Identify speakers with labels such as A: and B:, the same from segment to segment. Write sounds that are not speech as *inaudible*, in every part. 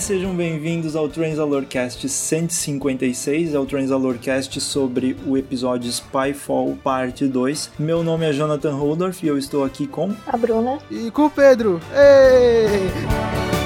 A: sejam bem-vindos ao Transalorcast 156, é o Transalorcast sobre o episódio Spyfall Parte 2. Meu nome é Jonathan Holdorf e eu estou aqui com...
B: A Bruna.
C: E com o Pedro. Ei!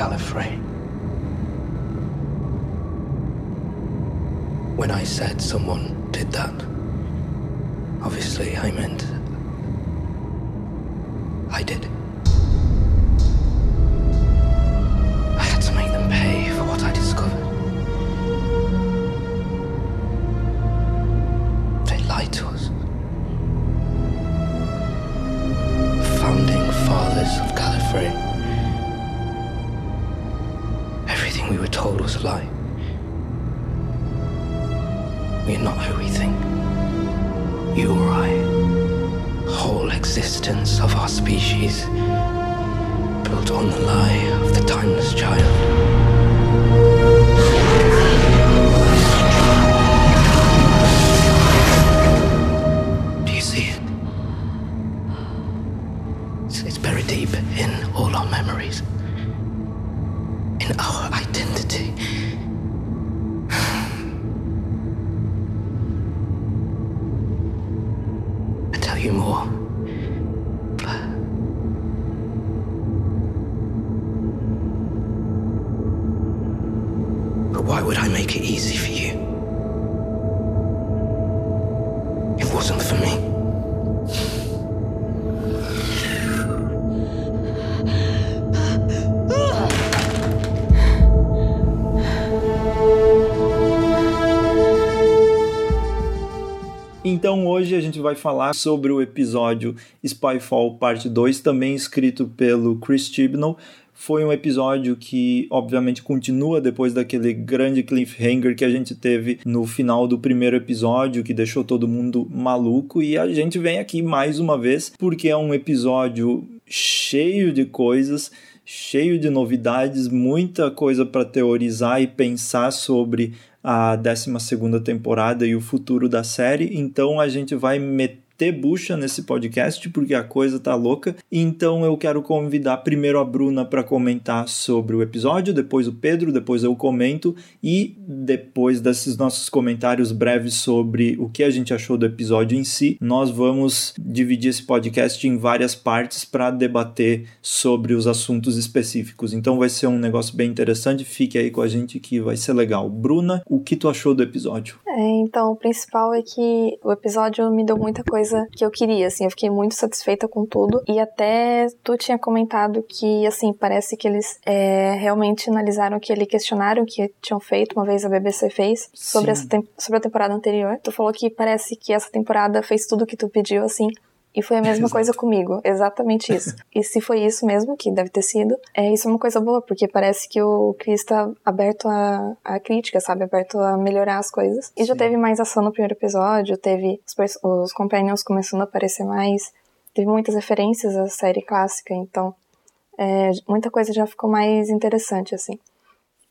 D: Gallifrey. When I said someone did that, obviously I meant I did. A
A: gente vai falar sobre o episódio Spyfall Parte 2, também escrito pelo Chris Chibnall. Foi um episódio que, obviamente, continua depois daquele grande cliffhanger que a gente teve no final do primeiro episódio, que deixou todo mundo maluco. E a gente vem aqui mais uma vez porque é um episódio cheio de coisas, cheio de novidades, muita coisa para teorizar e pensar sobre a 12 temporada e o futuro da série. Então a gente vai meter ter bucha nesse podcast, porque a coisa tá louca. Então eu quero convidar primeiro a Bruna para comentar sobre o episódio, depois o Pedro, depois eu comento e depois desses nossos comentários breves sobre o que a gente achou do episódio em si, nós vamos dividir esse podcast em várias partes para debater sobre os assuntos específicos. Então vai ser um negócio bem interessante, fique aí com a gente que vai ser legal. Bruna, o que tu achou do episódio?
B: É, então o principal é que o episódio me deu muita coisa coisa que eu queria, assim, eu fiquei muito satisfeita com tudo. E até tu tinha comentado que, assim, parece que eles é, realmente analisaram aquele questionário que tinham feito, uma vez a BBC fez, sobre, essa sobre a temporada anterior. Tu falou que parece que essa temporada fez tudo que tu pediu, assim, e foi a mesma Exato. coisa comigo, exatamente isso. *laughs* e se foi isso mesmo, que deve ter sido, é isso é uma coisa boa, porque parece que o Chris tá aberto a, a crítica, sabe? Aberto a melhorar as coisas. E Sim. já teve mais ação no primeiro episódio, teve os, os Companions começando a aparecer mais, teve muitas referências à série clássica, então é, muita coisa já ficou mais interessante, assim.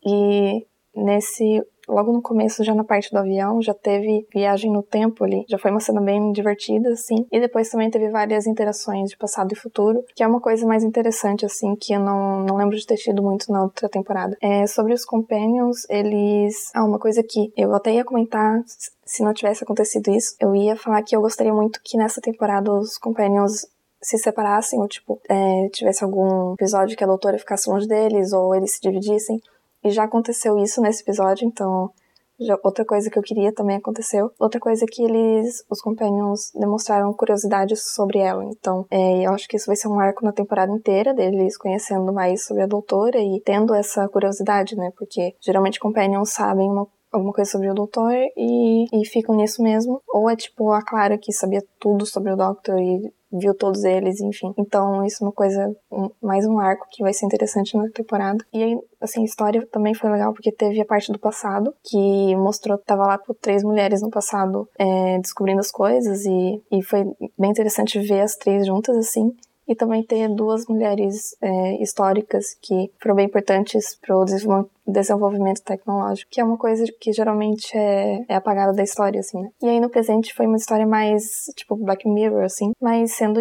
B: E nesse logo no começo, já na parte do avião, já teve viagem no tempo ali. Já foi uma cena bem divertida, assim. E depois também teve várias interações de passado e futuro, que é uma coisa mais interessante, assim, que eu não, não lembro de ter tido muito na outra temporada. É, sobre os Companions, eles. Ah, uma coisa que eu até ia comentar se não tivesse acontecido isso, eu ia falar que eu gostaria muito que nessa temporada os Companions se separassem, ou tipo, é, tivesse algum episódio que a doutora ficasse longe deles, ou eles se dividissem. E já aconteceu isso nesse episódio, então já, outra coisa que eu queria também aconteceu. Outra coisa é que eles, os Companions, demonstraram curiosidade sobre ela. Então, é, eu acho que isso vai ser um arco na temporada inteira deles conhecendo mais sobre a doutora e tendo essa curiosidade, né? Porque geralmente Companions sabem uma alguma coisa sobre o doutor e, e ficam nisso mesmo. Ou é tipo a Clara que sabia tudo sobre o Doctor e viu todos eles, enfim. Então, isso é uma coisa, um, mais um arco que vai ser interessante na temporada. E aí, assim, a história também foi legal porque teve a parte do passado, que mostrou, tava lá com três mulheres no passado é, descobrindo as coisas e, e foi bem interessante ver as três juntas, assim. E também ter duas mulheres é, históricas que foram bem importantes para o desenvolvimento tecnológico, que é uma coisa que geralmente é, é apagada da história, assim, né? E aí no presente foi uma história mais, tipo, Black Mirror, assim, mas sendo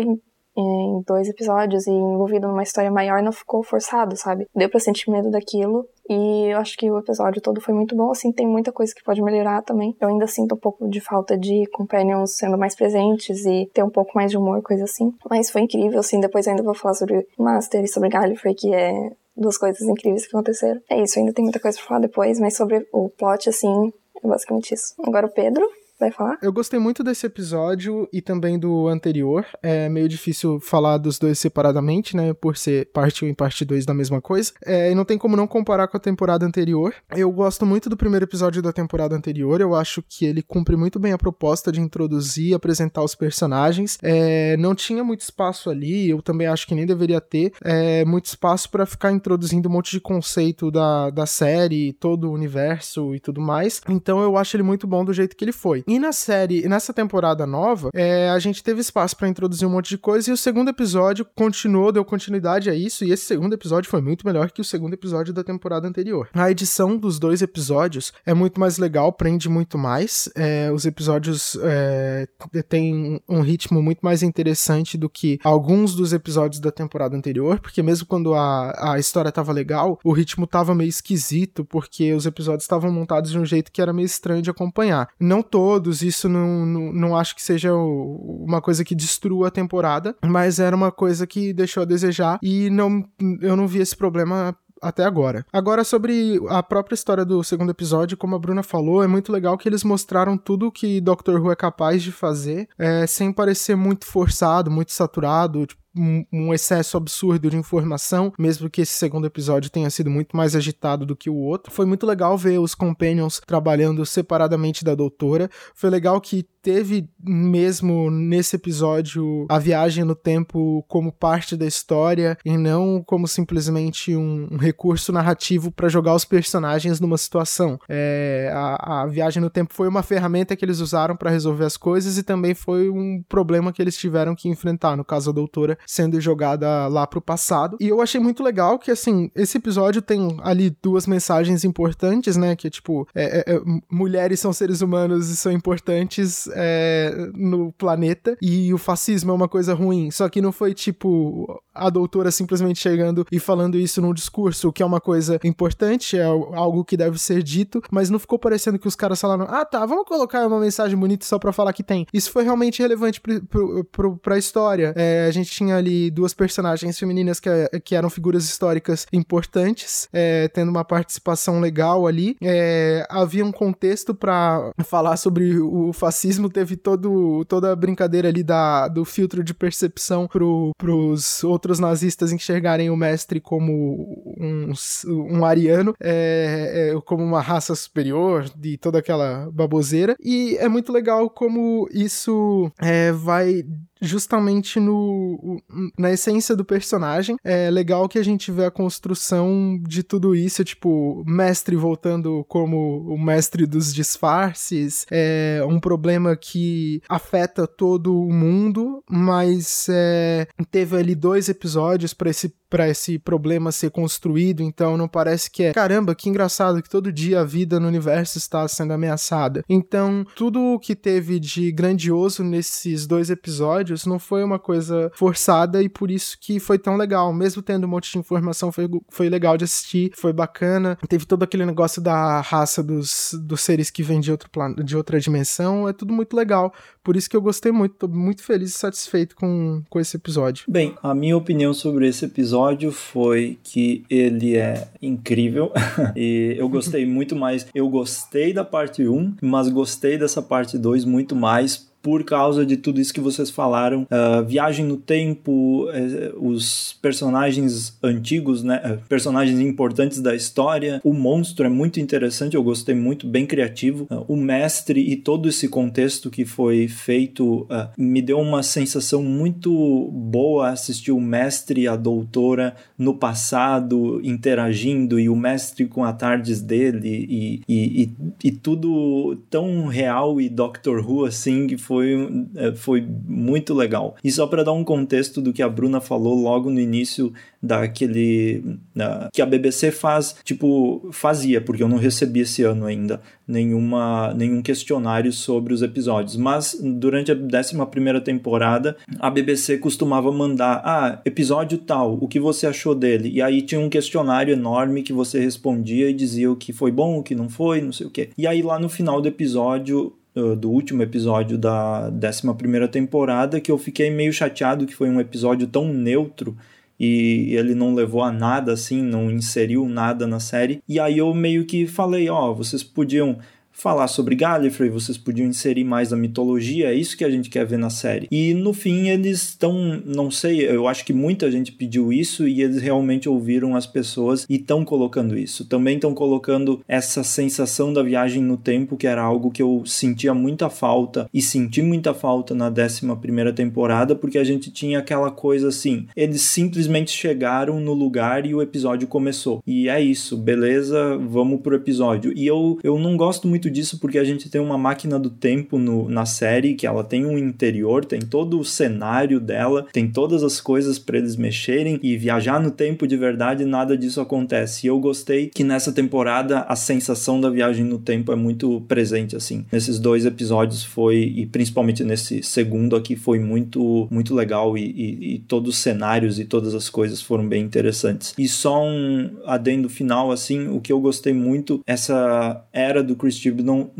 B: em, em dois episódios e envolvido numa história maior, não ficou forçado, sabe? Deu pra sentir medo daquilo e eu acho que o episódio todo foi muito bom, assim, tem muita coisa que pode melhorar também. Eu ainda sinto um pouco de falta de companions sendo mais presentes e ter um pouco mais de humor, coisa assim. Mas foi incrível, assim, depois ainda vou falar sobre Master e sobre Gallifrey, que é duas coisas incríveis que aconteceram. É isso, ainda tem muita coisa pra falar depois, mas sobre o plot, assim, é basicamente isso. Agora o Pedro vai falar?
C: Eu gostei muito desse episódio e também do anterior. É meio difícil falar dos dois separadamente, né? Por ser parte 1 e parte 2 da mesma coisa. É, e não tem como não comparar com a temporada anterior. Eu gosto muito do primeiro episódio da temporada anterior. Eu acho que ele cumpre muito bem a proposta de introduzir e apresentar os personagens. É, não tinha muito espaço ali, eu também acho que nem deveria ter é, muito espaço para ficar introduzindo um monte de conceito da, da série, todo o universo e tudo mais. Então eu acho ele muito bom do jeito que ele foi. E na série, nessa temporada nova, é, a gente teve espaço para introduzir um monte de coisa e o segundo episódio continuou, deu continuidade a isso. E esse segundo episódio foi muito melhor que o segundo episódio da temporada anterior. A edição dos dois episódios é muito mais legal, prende muito mais. É, os episódios é, têm um ritmo muito mais interessante do que alguns dos episódios da temporada anterior, porque mesmo quando a, a história tava legal, o ritmo tava meio esquisito, porque os episódios estavam montados de um jeito que era meio estranho de acompanhar. Não todos todos, isso não, não, não acho que seja uma coisa que destrua a temporada, mas era uma coisa que deixou a desejar e não, eu não vi esse problema até agora. Agora, sobre a própria história do segundo episódio, como a Bruna falou, é muito legal que eles mostraram tudo que Doctor Who é capaz de fazer, é, sem parecer muito forçado, muito saturado. Tipo, um, excesso absurdo de informação, mesmo que esse segundo episódio tenha sido muito mais agitado do que o outro. Foi muito legal ver os Companions trabalhando separadamente da doutora. Foi legal que teve mesmo nesse episódio a viagem no tempo como parte da história e não como simplesmente um, um recurso narrativo para jogar os personagens numa situação. É, a, a, viagem no tempo foi uma ferramenta que eles usaram para resolver as coisas e também foi um problema que eles tiveram que enfrentar, no caso a doutora sendo jogada lá pro passado. E eu achei muito legal que, assim, esse episódio tem ali duas mensagens importantes, né? Que tipo, é, é, é mulheres são seres humanos e são importantes é, no planeta e o fascismo é uma coisa ruim. Só que não foi tipo a doutora simplesmente chegando e falando isso num discurso, que é uma coisa importante, é algo que deve ser dito, mas não ficou parecendo que os caras falaram: ah tá, vamos colocar uma mensagem bonita só pra falar que tem. Isso foi realmente relevante pro, pro, pra história. É, a gente tinha ali duas personagens femininas que, que eram figuras históricas importantes, é, tendo uma participação legal ali. É, havia um contexto para falar sobre o fascismo, teve todo, toda a brincadeira ali da, do filtro de percepção pro, pros outros nazistas enxergarem o mestre como um, um ariano, é, é, como uma raça superior, de toda aquela baboseira. E é muito legal como isso é, vai justamente no, na essência do personagem. É legal que a gente vê a construção de tudo isso, tipo, mestre voltando como o mestre dos disfarces, é um problema que afeta todo o mundo, mas é, teve ali dois episódios para esse para esse problema ser construído, então não parece que é caramba, que engraçado que todo dia a vida no universo está sendo ameaçada. Então, tudo o que teve de grandioso nesses dois episódios não foi uma coisa forçada e por isso que foi tão legal. Mesmo tendo um monte de informação, foi, foi legal de assistir, foi bacana. Teve todo aquele negócio da raça dos, dos seres que vêm de, outro plan de outra dimensão, é tudo muito legal. Por isso que eu gostei muito, tô muito feliz e satisfeito com, com esse episódio.
A: Bem, a minha opinião sobre esse episódio foi que ele é incrível *laughs* e eu gostei *laughs* muito mais. Eu gostei da parte 1, mas gostei dessa parte 2 muito mais por causa de tudo isso que vocês falaram. Uh, viagem no tempo, uh, os personagens antigos, né? Uh, personagens importantes da história. O monstro é muito interessante, eu gostei muito, bem criativo. Ah, o mestre e todo esse contexto que foi feito me deu uma sensação muito boa assistir o mestre e a doutora no passado interagindo e o mestre com a tardes dele e, e, e, e tudo tão real e Doctor Who assim foi, é, foi muito legal. E só para dar um contexto do que a Bruna falou logo no início daquele uh, que a BBC faz, tipo, fazia, porque eu não recebi esse ano ainda nenhuma, nenhum questionário sobre os episódios, mas durante a 11 primeira temporada, a BBC costumava mandar, ah, episódio tal, o que você achou dele? E aí tinha um questionário enorme que você respondia e dizia o que foi bom, o que não foi, não sei o que. E aí lá no final do episódio do último episódio da 11 primeira temporada que eu fiquei meio chateado que foi um episódio tão neutro e ele não levou a nada assim, não inseriu nada na série. E aí eu meio que falei, ó, oh, vocês podiam falar sobre Gallifrey, vocês podiam inserir mais a mitologia, é isso que a gente quer ver na série. E no fim eles estão, não sei, eu acho que muita gente pediu isso e eles realmente ouviram as pessoas e estão colocando isso. Também estão colocando essa sensação da viagem no tempo, que era algo que eu sentia muita falta e senti muita falta na 11 primeira temporada, porque a gente tinha aquela coisa assim, eles simplesmente chegaram no lugar e o episódio começou. E é isso, beleza, vamos pro episódio. E eu, eu não gosto muito muito disso porque a gente tem uma máquina do tempo no, na série, que ela tem um interior, tem todo o cenário dela, tem todas as coisas para eles mexerem e viajar no tempo de verdade, nada disso acontece. E eu gostei que nessa temporada a sensação da viagem no tempo é muito presente, assim. Nesses dois episódios foi, e principalmente nesse segundo aqui, foi muito, muito legal e, e, e todos os cenários e todas as coisas foram bem interessantes. E só um adendo final, assim, o que eu gostei muito, essa era do Chris não,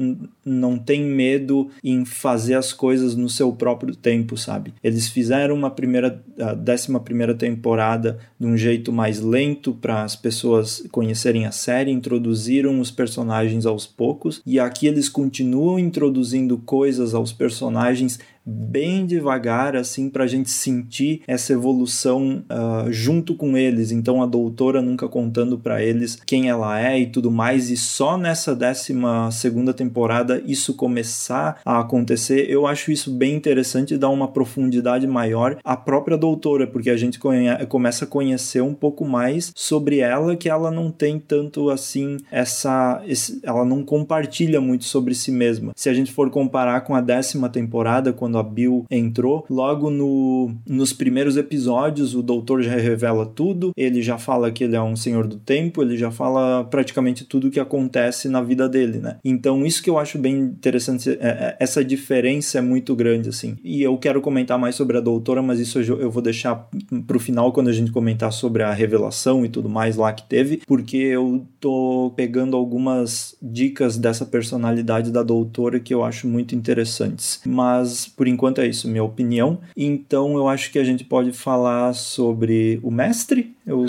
A: não tem medo em fazer as coisas no seu próprio tempo, sabe? Eles fizeram uma primeira, a décima primeira temporada de um jeito mais lento para as pessoas conhecerem a série, introduziram os personagens aos poucos e aqui eles continuam introduzindo coisas aos personagens bem devagar, assim, para a gente sentir essa evolução uh, junto com eles. Então a doutora nunca contando para eles quem ela é e tudo mais, e só nessa décima segunda temporada isso começar a acontecer, eu acho isso bem interessante e dá uma profundidade maior à própria doutora, porque a gente começa a conhecer um pouco mais sobre ela, que ela não tem tanto assim essa. Esse, ela não compartilha muito sobre si mesma. Se a gente for comparar com a décima temporada, quando a Bill entrou, logo no, nos primeiros episódios o doutor já revela tudo, ele já fala que ele é um senhor do tempo, ele já fala praticamente tudo o que acontece na vida dele, né? Então isso que eu acho bem interessante, é, é, essa diferença é muito grande, assim. E eu quero comentar mais sobre a doutora, mas isso eu vou deixar pro final quando a gente comentar sobre a revelação e tudo mais lá que teve, porque eu tô pegando algumas dicas dessa personalidade da doutora que eu acho muito interessantes. Mas por enquanto é isso, minha opinião. Então eu acho que a gente pode falar sobre o mestre. Eu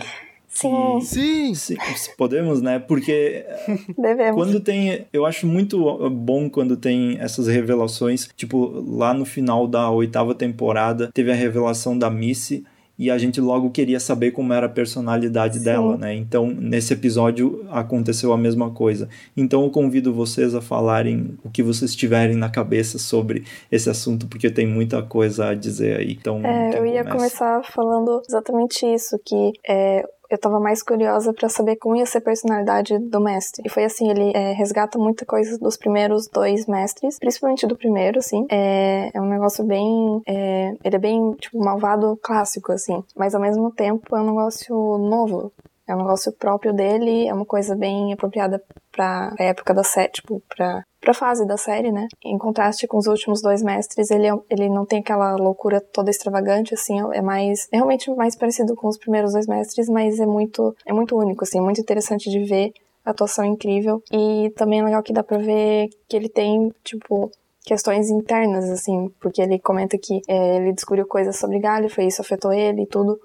B: Sim.
C: Sim.
A: Sim. Podemos, né? Porque *laughs*
B: Devemos.
A: quando tem, eu acho muito bom quando tem essas revelações, tipo lá no final da oitava temporada teve a revelação da Missy e a gente logo queria saber como era a personalidade Sim. dela, né? Então, nesse episódio aconteceu a mesma coisa. Então, eu convido vocês a falarem o que vocês tiverem na cabeça sobre esse assunto, porque tem muita coisa a dizer aí. Então,
B: é, eu ia começar falando exatamente isso, que é, eu tava mais curiosa para saber como ia ser a personalidade do mestre. E foi assim, ele é, resgata muita coisa dos primeiros dois mestres, principalmente do primeiro, assim. É, é um negócio bem. É, ele é bem, tipo, malvado clássico, assim. Mas ao mesmo tempo é um negócio novo. É um negócio próprio dele, é uma coisa bem apropriada pra época da série, tipo, pra, pra fase da série, né? Em contraste com os últimos dois mestres, ele, é, ele não tem aquela loucura toda extravagante, assim, é mais, é realmente mais parecido com os primeiros dois mestres, mas é muito, é muito único, assim, muito interessante de ver, atuação incrível, e também é legal que dá pra ver que ele tem, tipo, questões internas, assim, porque ele comenta que é, ele descobriu coisas sobre Gallifrey, isso afetou ele e tudo,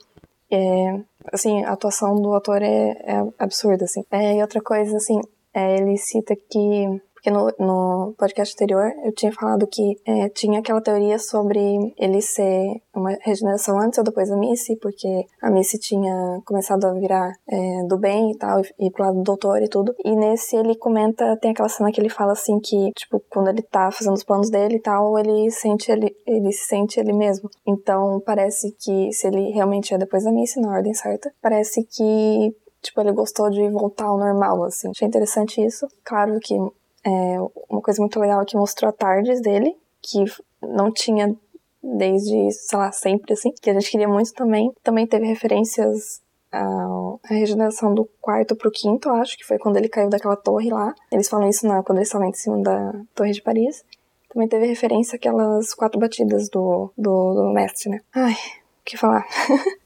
B: é, assim, a atuação do ator é, é absurda, assim. É, e outra coisa, assim, é, ele cita que porque no, no podcast anterior eu tinha falado que é, tinha aquela teoria sobre ele ser uma regeneração antes ou depois da Missy, porque a Missy tinha começado a virar é, do bem e tal, e pro lado do doutor e tudo. E nesse ele comenta, tem aquela cena que ele fala assim que, tipo, quando ele tá fazendo os planos dele e tal, ele sente ele, ele se sente ele mesmo. Então parece que se ele realmente é depois da Missy, na ordem certa, parece que tipo, ele gostou de voltar ao normal, assim. Achei interessante isso. Claro que é, uma coisa muito legal é que mostrou a tardes dele, que não tinha desde, sei lá, sempre, assim, que a gente queria muito também. Também teve referências a, regeneração do quarto pro quinto, acho, que foi quando ele caiu daquela torre lá. Eles falam isso na, quando eles estavam em cima da Torre de Paris. Também teve referência àquelas quatro batidas do, do, do mestre, né? Ai, o que falar? *laughs*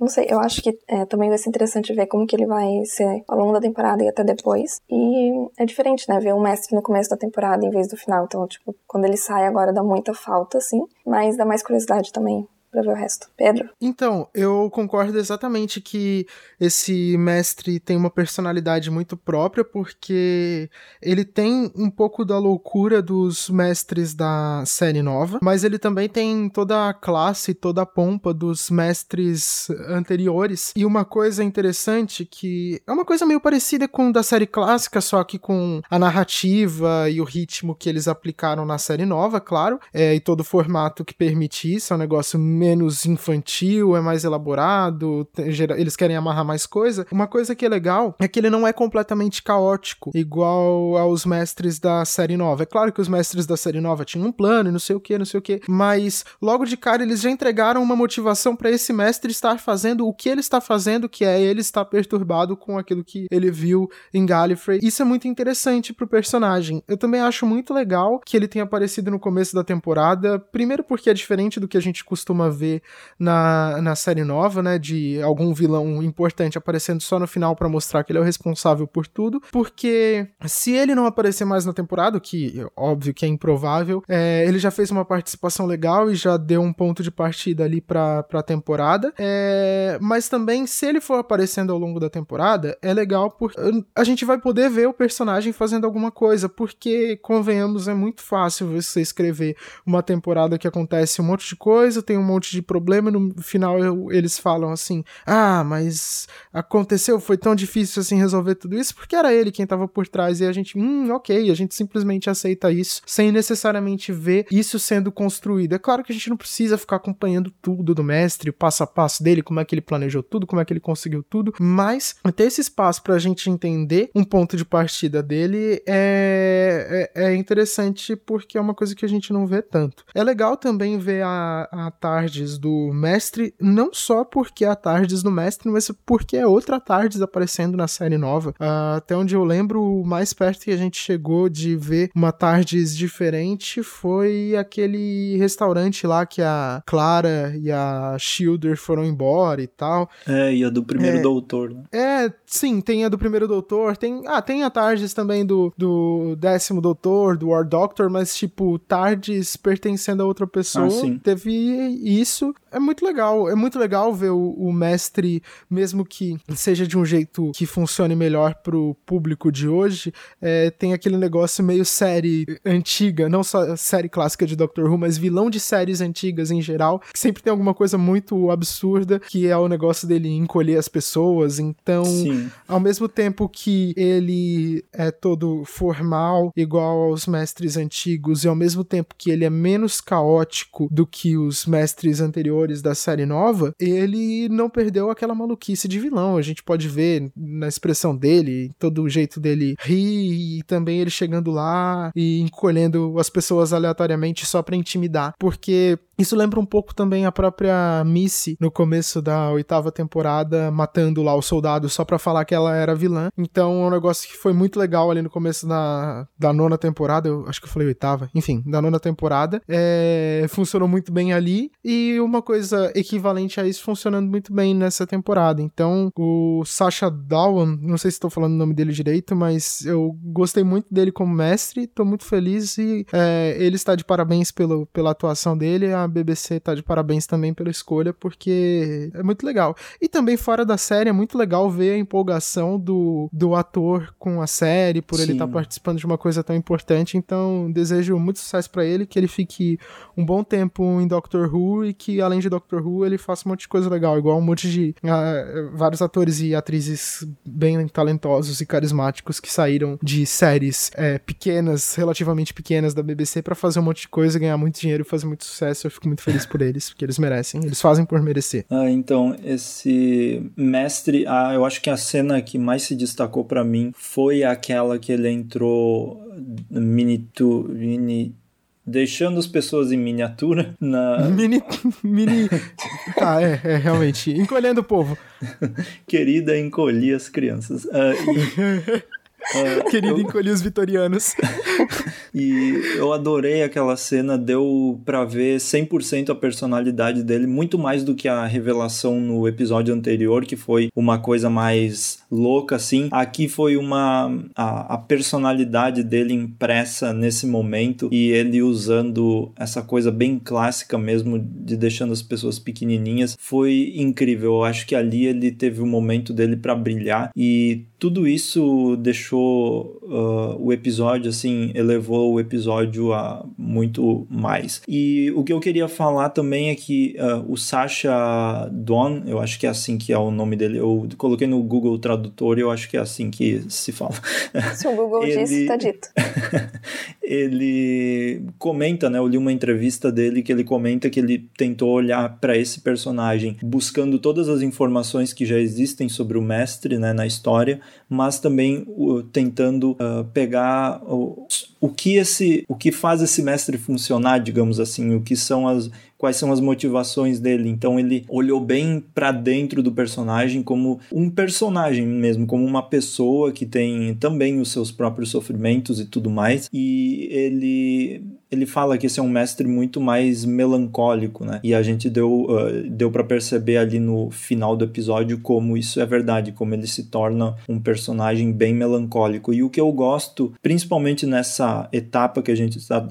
B: Não sei, eu acho que é, também vai ser interessante ver como que ele vai ser ao longo da temporada e até depois. E é diferente, né? Ver o mestre no começo da temporada em vez do final. Então, tipo, quando ele sai agora dá muita falta, assim. Mas dá mais curiosidade também para ver o resto. Pedro?
C: Então, eu concordo exatamente que esse mestre tem uma personalidade muito própria, porque ele tem um pouco da loucura dos mestres da série nova, mas ele também tem toda a classe, toda a pompa dos mestres anteriores. E uma coisa interessante que é uma coisa meio parecida com da série clássica, só que com a narrativa e o ritmo que eles aplicaram na série nova, claro, é, e todo o formato que permite isso, é um negócio menos infantil, é mais elaborado, eles querem amarrar mais coisa. Uma coisa que é legal é que ele não é completamente caótico, igual aos mestres da série nova. É claro que os mestres da série nova tinham um plano e não sei o que, não sei o que, mas logo de cara eles já entregaram uma motivação para esse mestre estar fazendo o que ele está fazendo, que é ele estar perturbado com aquilo que ele viu em Gallifrey. Isso é muito interessante pro personagem. Eu também acho muito legal que ele tenha aparecido no começo da temporada, primeiro porque é diferente do que a gente costuma ver na, na série nova, né? De algum vilão importante aparecendo só no final para mostrar que ele é o responsável por tudo. Porque se ele não aparecer mais na temporada, que óbvio que é improvável, é, ele já fez uma participação legal e já deu um ponto de partida ali pra, pra temporada. É, mas também, se ele for aparecendo ao longo da temporada, é legal porque a gente vai poder ver o personagem fazendo alguma coisa. Porque, convenhamos, é muito fácil você escrever uma temporada que acontece um monte de coisa, tem um monte monte de problema e no final eu, eles falam assim: ah, mas aconteceu, foi tão difícil assim resolver tudo isso, porque era ele quem tava por trás e a gente, hum, ok, a gente simplesmente aceita isso sem necessariamente ver isso sendo construído. É claro que a gente não precisa ficar acompanhando tudo do mestre, o passo a passo dele, como é que ele planejou tudo, como é que ele conseguiu tudo, mas ter esse espaço pra gente entender um ponto de partida dele é, é, é interessante porque é uma coisa que a gente não vê tanto. É legal também ver a, a tarde Tardes do Mestre, não só porque é a Tardes do Mestre, mas porque é outra Tardes aparecendo na série nova. Uh, até onde eu lembro, o mais perto que a gente chegou de ver uma Tardes diferente foi aquele restaurante lá que a Clara e a Shielder foram embora e tal.
A: É, e a do primeiro
C: é,
A: doutor, né?
C: É, sim, tem a do primeiro doutor, tem, ah, tem a Tardes também do, do décimo doutor, do War Doctor, mas tipo, Tardes pertencendo a outra pessoa. Ah, teve isso é muito legal. É muito legal ver o, o, mestre, mesmo que seja de um jeito que funcione melhor pro público de hoje, é, tem aquele negócio meio série antiga, não só série clássica de Doctor Who, mas vilão de séries antigas em geral, que sempre tem alguma coisa muito absurda, que é o negócio dele encolher as pessoas. Então, Sim. ao mesmo tempo que ele é todo formal, igual aos mestres antigos, e ao mesmo tempo que ele é menos caótico do que os mestres anteriores da série nova, ele não perdeu aquela maluquice de vilão. A gente pode ver na expressão dele, todo o jeito dele rir e também ele chegando lá e encolhendo as pessoas aleatoriamente só para intimidar. Porque isso lembra um pouco também a própria Missy no começo da oitava temporada, matando lá o soldado só pra falar que ela era vilã. Então é um negócio que foi muito legal ali no começo da, da nona temporada. Eu acho que eu falei oitava. Enfim, da nona temporada. É, funcionou muito bem ali. E uma coisa equivalente a isso funcionando muito bem nessa temporada. Então, o Sasha Dawan, não sei se estou falando o nome dele direito, mas eu gostei muito dele como mestre. Tô muito feliz e é, ele está de parabéns pelo, pela atuação dele. A BBC tá de parabéns também pela escolha, porque é muito legal. E também fora da série, é muito legal ver a empolgação do, do ator com a série, por Sim. ele estar tá participando de uma coisa tão importante. Então, desejo muito sucesso para ele, que ele fique um bom tempo em Doctor Who e que, além de Doctor Who, ele faça um monte de coisa legal, igual um monte de uh, vários atores e atrizes bem talentosos e carismáticos que saíram de séries é, pequenas, relativamente pequenas da BBC para fazer um monte de coisa, ganhar muito dinheiro e fazer muito sucesso. Eu fico muito feliz por eles, porque eles merecem. Eles fazem por merecer.
A: Ah, então, esse mestre, ah, eu acho que a cena que mais se destacou para mim foi aquela que ele entrou mini, tu, mini deixando as pessoas em miniatura na. *laughs*
C: Mini. mini. tá, é, é, realmente. Encolhendo o povo. *laughs*
A: Querida, encolhi as crianças. Uh, e... *laughs*
C: Uh, Querido, eu... encolhi os vitorianos.
A: e eu adorei aquela cena, deu pra ver 100% a personalidade dele, muito mais do que a revelação no episódio anterior, que foi uma coisa mais louca, assim. Aqui foi uma. a, a personalidade dele impressa nesse momento e ele usando essa coisa bem clássica mesmo, de deixando as pessoas pequenininhas, foi incrível. Eu acho que ali ele teve o um momento dele para brilhar e tudo isso deixou uh, o episódio, assim, elevou o episódio a muito mais. E o que eu queria falar também é que uh, o Sasha Don, eu acho que é assim que é o nome dele, eu coloquei no Google Tradutor e eu acho que é assim que se fala.
B: Se o Google *laughs* ele... disse, tá dito. *laughs*
A: ele comenta, né, eu li uma entrevista dele que ele comenta que ele tentou olhar para esse personagem buscando todas as informações que já existem sobre o mestre, né, na história, mas também tentando uh, pegar o, o que esse, o que faz esse mestre funcionar, digamos assim, o que são as quais são as motivações dele. Então ele olhou bem para dentro do personagem como um personagem mesmo, como uma pessoa que tem também os seus próprios sofrimentos e tudo mais. E ele ele fala que esse é um mestre muito mais melancólico, né? E a gente deu, uh, deu para perceber ali no final do episódio como isso é verdade, como ele se torna um personagem bem melancólico. E o que eu gosto, principalmente nessa etapa que a gente está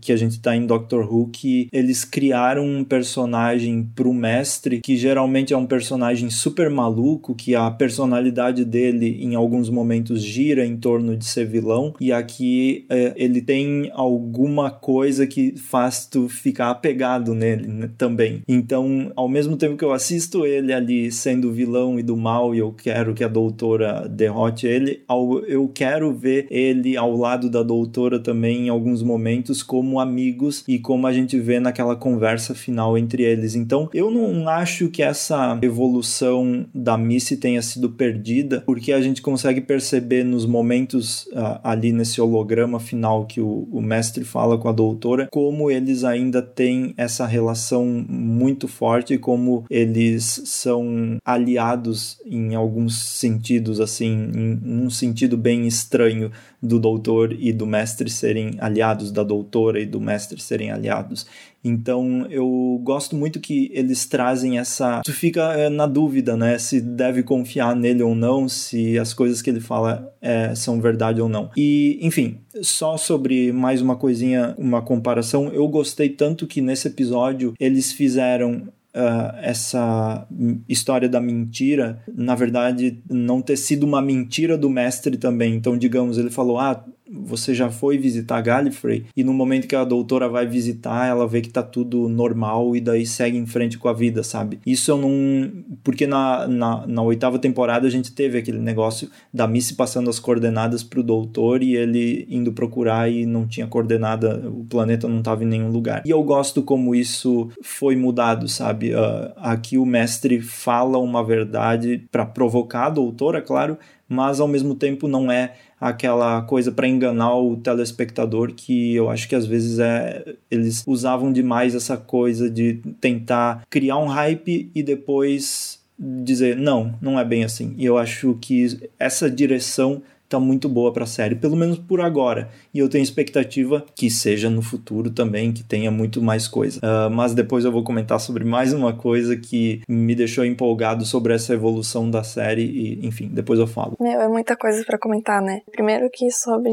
A: que a gente tá em Doctor Who, que eles criaram um personagem pro mestre que geralmente é um personagem super maluco, que a personalidade dele em alguns momentos gira em torno de ser vilão, e aqui uh, ele tem alguma coisa que faz tu ficar apegado nele né, também. Então, ao mesmo tempo que eu assisto ele ali sendo vilão e do mal e eu quero que a doutora derrote ele, eu quero ver ele ao lado da doutora também em alguns momentos como amigos e como a gente vê naquela conversa final entre eles. Então, eu não acho que essa evolução da Missy tenha sido perdida, porque a gente consegue perceber nos momentos uh, ali nesse holograma final que o, o mestre fala com a doutora, como eles ainda têm essa relação muito forte, como eles são aliados em alguns sentidos, assim, em um sentido bem estranho do doutor e do mestre serem aliados, da doutora e do mestre serem aliados. Então eu gosto muito que eles trazem essa. Tu fica é, na dúvida, né? Se deve confiar nele ou não, se as coisas que ele fala é, são verdade ou não. E, enfim, só sobre mais uma coisinha, uma comparação, eu gostei tanto que nesse episódio eles fizeram Uh, essa história da mentira, na verdade, não ter sido uma mentira do mestre também. Então, digamos, ele falou: Ah, você já foi visitar Gallifrey e no momento que a doutora vai visitar, ela vê que tá tudo normal e daí segue em frente com a vida, sabe? Isso eu não. Porque na, na, na oitava temporada a gente teve aquele negócio da Missy passando as coordenadas pro doutor e ele indo procurar e não tinha coordenada, o planeta não tava em nenhum lugar. E eu gosto como isso foi mudado, sabe? Uh, aqui o mestre fala uma verdade para provocar a doutora, claro, mas ao mesmo tempo não é aquela coisa para enganar o telespectador que eu acho que às vezes é eles usavam demais essa coisa de tentar criar um hype e depois dizer não, não é bem assim. E eu acho que essa direção tá muito boa para a série, pelo menos por agora. E eu tenho expectativa que seja no futuro também, que tenha muito mais coisa. Uh, mas depois eu vou comentar sobre mais uma coisa que me deixou empolgado sobre essa evolução da série e, enfim, depois eu falo.
B: Meu, é muita coisa para comentar, né? Primeiro que sobre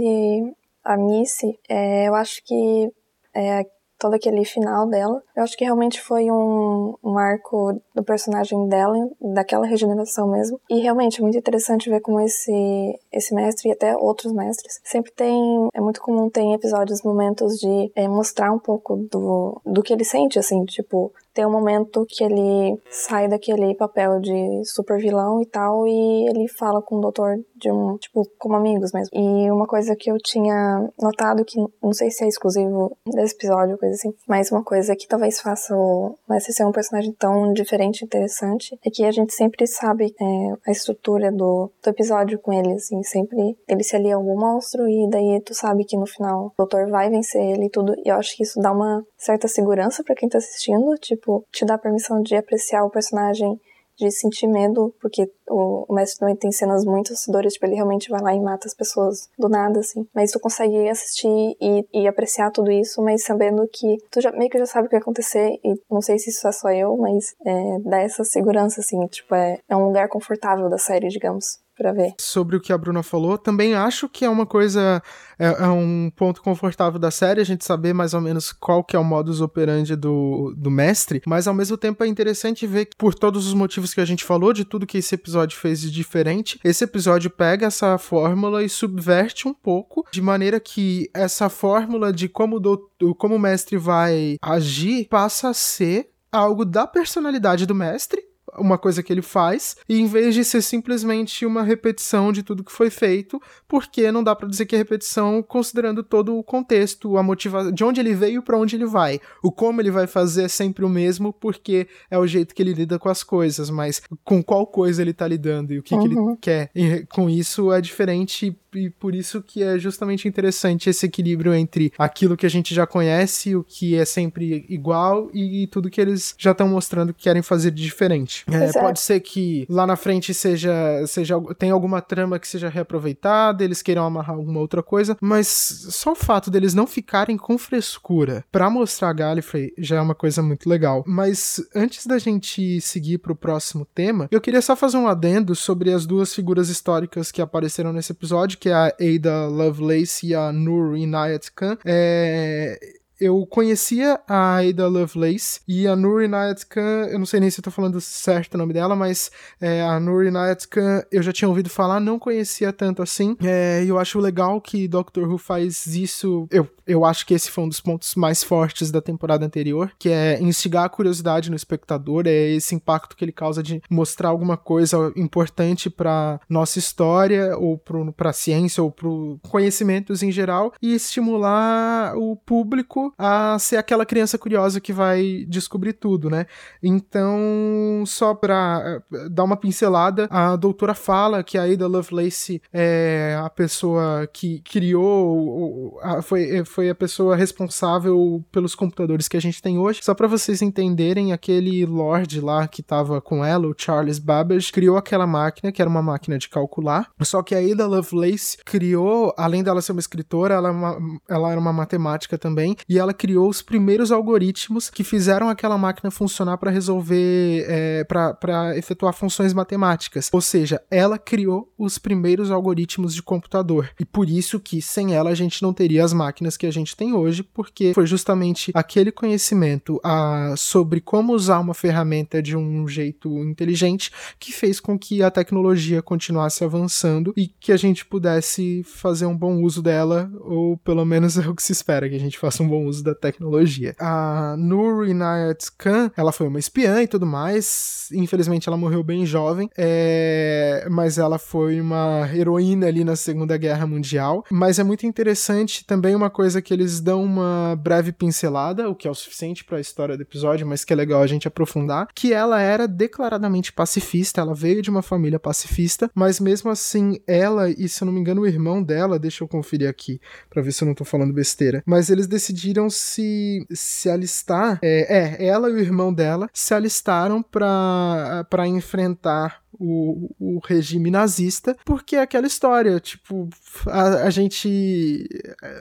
B: a Missy, é, eu acho que é, todo aquele final dela. Eu acho que realmente foi um, um arco do personagem dela, daquela regeneração mesmo. E realmente é muito interessante ver como esse, esse mestre e até outros mestres sempre tem. É muito comum ter episódios momentos de é, mostrar um pouco do, do que ele sente, assim, tipo, tem um momento que ele sai daquele papel de super vilão e tal, e ele fala com o doutor de um, tipo, como amigos mesmo. E uma coisa que eu tinha notado, que não sei se é exclusivo desse episódio, coisa assim, mas uma coisa que talvez faça o Mestre ser um personagem tão diferente e interessante, é que a gente sempre sabe é, a estrutura do, do episódio com ele, assim, sempre ele se alia a algum monstro e daí tu sabe que no final o doutor vai vencer ele e tudo, e eu acho que isso dá uma certa segurança para quem tá assistindo, tipo, te dá permissão de apreciar o personagem de sentir medo, porque o, o mestre também tem cenas muito assustadoras, tipo, ele realmente vai lá e mata as pessoas do nada, assim. Mas tu consegue assistir e, e apreciar tudo isso, mas sabendo que tu já, meio que já sabe o que vai acontecer, e não sei se isso é só eu, mas é, dá essa segurança, assim, tipo, é, é um lugar confortável da série, digamos para ver.
C: Sobre o que a Bruna falou, também acho que é uma coisa, é, é, um ponto confortável da série, a gente saber mais ou menos qual que é o modus operandi do, do mestre, mas ao mesmo tempo é interessante ver que, por todos os motivos que a gente falou, de tudo que esse episódio fez de diferente, esse episódio pega essa fórmula e subverte um pouco, de maneira que essa fórmula de como, do, como o mestre vai agir passa a ser algo da personalidade do mestre uma coisa que ele faz, e em vez de ser simplesmente uma repetição de tudo que foi feito, porque não dá para dizer que é repetição considerando todo o contexto, a motivação, de onde ele veio para onde ele vai. O como ele vai fazer é sempre o mesmo, porque é o jeito que ele lida com as coisas, mas com qual coisa ele tá lidando e o que, uhum. que ele uhum. quer e com isso é diferente e por isso que é justamente interessante esse equilíbrio entre aquilo que a gente já conhece, o que é sempre igual e tudo que eles já estão mostrando que querem fazer de diferente. É, pode ser que lá na frente seja, seja tem alguma trama que seja reaproveitada, eles queiram amarrar alguma outra coisa, mas só o fato deles não ficarem com frescura para mostrar a Gallifrey já é uma coisa muito legal. Mas antes da gente seguir para o próximo tema, eu queria só fazer um adendo sobre as duas figuras históricas que apareceram nesse episódio, que é a Ada Lovelace e a Nur Inayat Khan. É, eu conhecia a Ada Lovelace e a Nuri Inayat Khan, eu não sei nem se eu tô falando certo o nome dela, mas é, a Nuri Inayat Khan eu já tinha ouvido falar, não conhecia tanto assim, é, e eu acho legal que Doctor Who faz isso, eu, eu acho que esse foi um dos pontos mais fortes da temporada anterior, que é instigar a curiosidade no espectador, é esse impacto que ele causa de mostrar alguma coisa importante para nossa história, ou para ciência, ou para conhecimentos em geral, e estimular o público a ser aquela criança curiosa que vai descobrir tudo, né? Então, só pra eh, dar uma pincelada, a doutora fala que a Ada Lovelace é a pessoa que criou, foi, eh, foi a pessoa responsável pelos computadores que a gente tem hoje. Só para vocês entenderem, aquele Lord lá que tava com ela, o Charles Babbage, criou aquela máquina, que era uma máquina de calcular. Só que a Ada Lovelace criou, além dela ser uma escritora, ela, é uma, ela era uma matemática também, e ela criou os primeiros algoritmos que fizeram aquela máquina funcionar para resolver, é, para efetuar funções matemáticas. Ou seja, ela criou os primeiros algoritmos de computador. E por isso que sem ela a gente não teria as máquinas que a gente tem hoje, porque foi justamente aquele conhecimento a, sobre como usar uma ferramenta de um jeito inteligente que fez com que a tecnologia continuasse avançando e que a gente pudesse fazer um bom uso dela, ou pelo menos é o que se espera que a gente faça um bom uso da tecnologia. A Nur Inayat Khan, ela foi uma espiã e tudo mais. Infelizmente, ela morreu bem jovem, é... mas ela foi uma heroína ali na Segunda Guerra Mundial. Mas é muito interessante também uma coisa que eles dão uma breve pincelada, o que é o suficiente para a história do episódio, mas que é legal a gente aprofundar, que ela era declaradamente pacifista, ela veio de uma família pacifista, mas mesmo assim, ela e se eu não me engano, o irmão dela, deixa eu conferir aqui para ver se eu não tô falando besteira, mas eles decidiram decidiram se, se alistar. É, é, ela e o irmão dela se alistaram para enfrentar o, o regime nazista, porque é aquela história, tipo, a, a gente,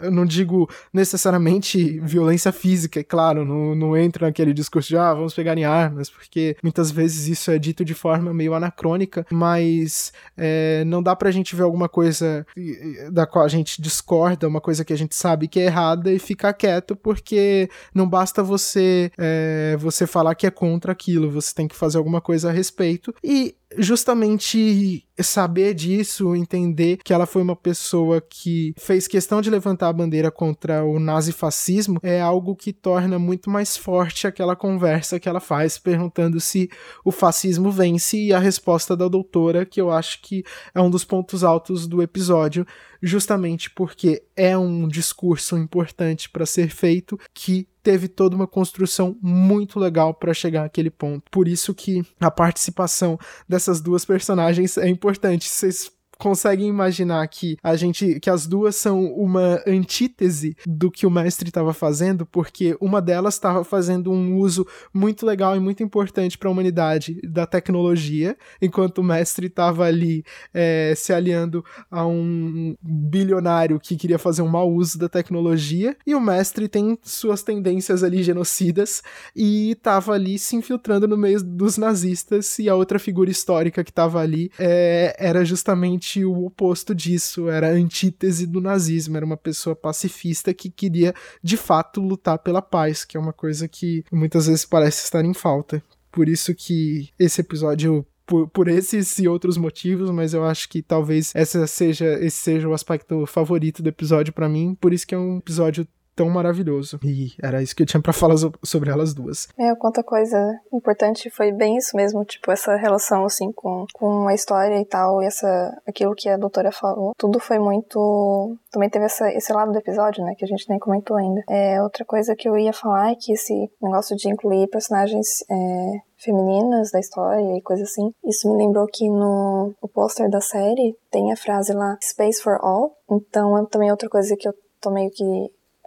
C: eu não digo necessariamente violência física, é claro, não, não entra naquele discurso de, ah, vamos pegar em armas, porque muitas vezes isso é dito de forma meio anacrônica, mas é, não dá pra gente ver alguma coisa da qual a gente discorda, uma coisa que a gente sabe que é errada e ficar quieto, porque não basta você, é, você falar que é contra aquilo, você tem que fazer alguma coisa a respeito, e justamente saber disso, entender que ela foi uma pessoa que fez questão de levantar a bandeira contra o nazifascismo, é algo que torna muito mais forte aquela conversa que ela faz, perguntando se o fascismo vence, e a resposta da doutora, que eu acho que é um dos pontos altos do episódio, justamente porque é um discurso importante para ser feito que teve toda uma construção muito legal para chegar àquele ponto. Por isso que a participação dessas duas personagens é importante. Vocês conseguem imaginar que a gente que as duas são uma antítese do que o mestre estava fazendo, porque uma delas estava fazendo um uso muito legal e muito importante para a humanidade da tecnologia, enquanto o mestre estava ali é, se aliando a um bilionário que queria fazer um mau uso da tecnologia, e o mestre tem suas tendências ali genocidas e estava ali se infiltrando no meio dos nazistas, e a outra figura histórica que estava ali é, era justamente o oposto disso, era a antítese do nazismo, era uma pessoa pacifista que queria de fato lutar pela paz, que é uma coisa que muitas vezes parece estar em falta. Por isso que esse episódio por, por, esses e outros motivos, mas eu acho que talvez essa seja, esse seja o aspecto favorito do episódio para mim, por isso que é um episódio tão maravilhoso. E era isso que eu tinha para falar sobre elas duas.
B: É, quanta coisa importante foi bem isso mesmo, tipo, essa relação, assim, com, com a história e tal, e essa, aquilo que a doutora falou. Tudo foi muito. Também teve essa, esse lado do episódio, né, que a gente nem comentou ainda. É, outra coisa que eu ia falar é que esse negócio de incluir personagens. É, femininas da história e coisa assim. Isso me lembrou que no pôster da série tem a frase lá Space for All. Então é também outra coisa que eu tô meio que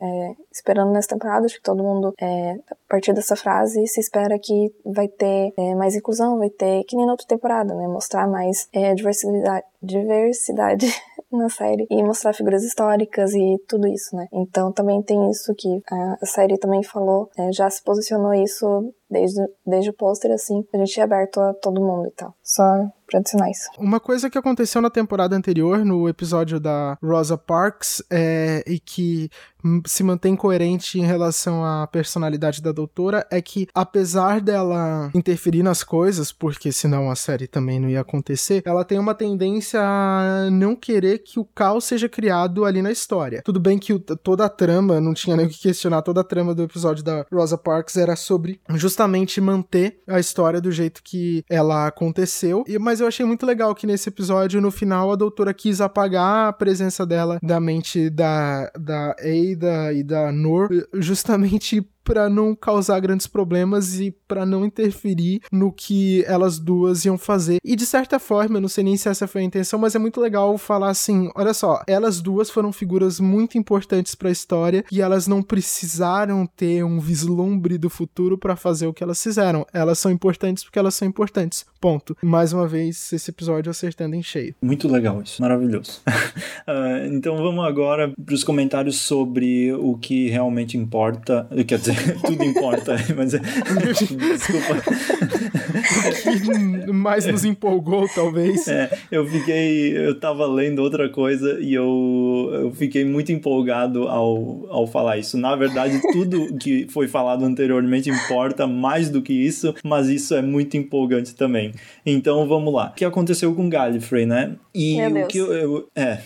B: é, esperando nessa temporada, acho que todo mundo, é, a partir dessa frase, se espera que vai ter é, mais inclusão, vai ter, que nem na outra temporada, né? Mostrar mais é, diversidade, diversidade *laughs* na série e mostrar figuras históricas e tudo isso, né? Então também tem isso que a, série também falou, é, já se posicionou isso desde, desde o pôster, assim, a gente é aberto a todo mundo e tal. Só isso.
C: Uma coisa que aconteceu na temporada anterior, no episódio da Rosa Parks, é, e que se mantém coerente em relação à personalidade da doutora, é que apesar dela interferir nas coisas, porque senão a série também não ia acontecer, ela tem uma tendência a não querer que o caos seja criado ali na história. Tudo bem que o, toda a trama, não tinha nem o que questionar, toda a trama do episódio da Rosa Parks era sobre justamente manter a história do jeito que ela aconteceu, e, mas eu achei muito legal que nesse episódio, no final, a doutora quis apagar a presença dela da mente da, da Ada e da Nor, justamente para não causar grandes problemas e para não interferir no que elas duas iam fazer. E de certa forma, eu não sei nem se essa foi a intenção, mas é muito legal falar assim, olha só, elas duas foram figuras muito importantes para a história e elas não precisaram ter um vislumbre do futuro para fazer o que elas fizeram. Elas são importantes porque elas são importantes. Ponto. Mais uma vez, esse episódio acertando em cheio.
A: Muito legal isso, maravilhoso. uh, *laughs* então vamos agora para os comentários sobre o que realmente importa, quer dizer, *laughs* tudo importa, *laughs* mas é... *laughs* desculpa.
C: mais nos empolgou, talvez.
A: É, eu fiquei, eu tava lendo outra coisa e eu, eu fiquei muito empolgado ao, ao falar isso. Na verdade, tudo que foi falado anteriormente importa mais do que isso, mas isso é muito empolgante também. Então vamos lá. O que aconteceu com Gallifrey, né?
B: E Meu o Deus.
A: que eu, eu é,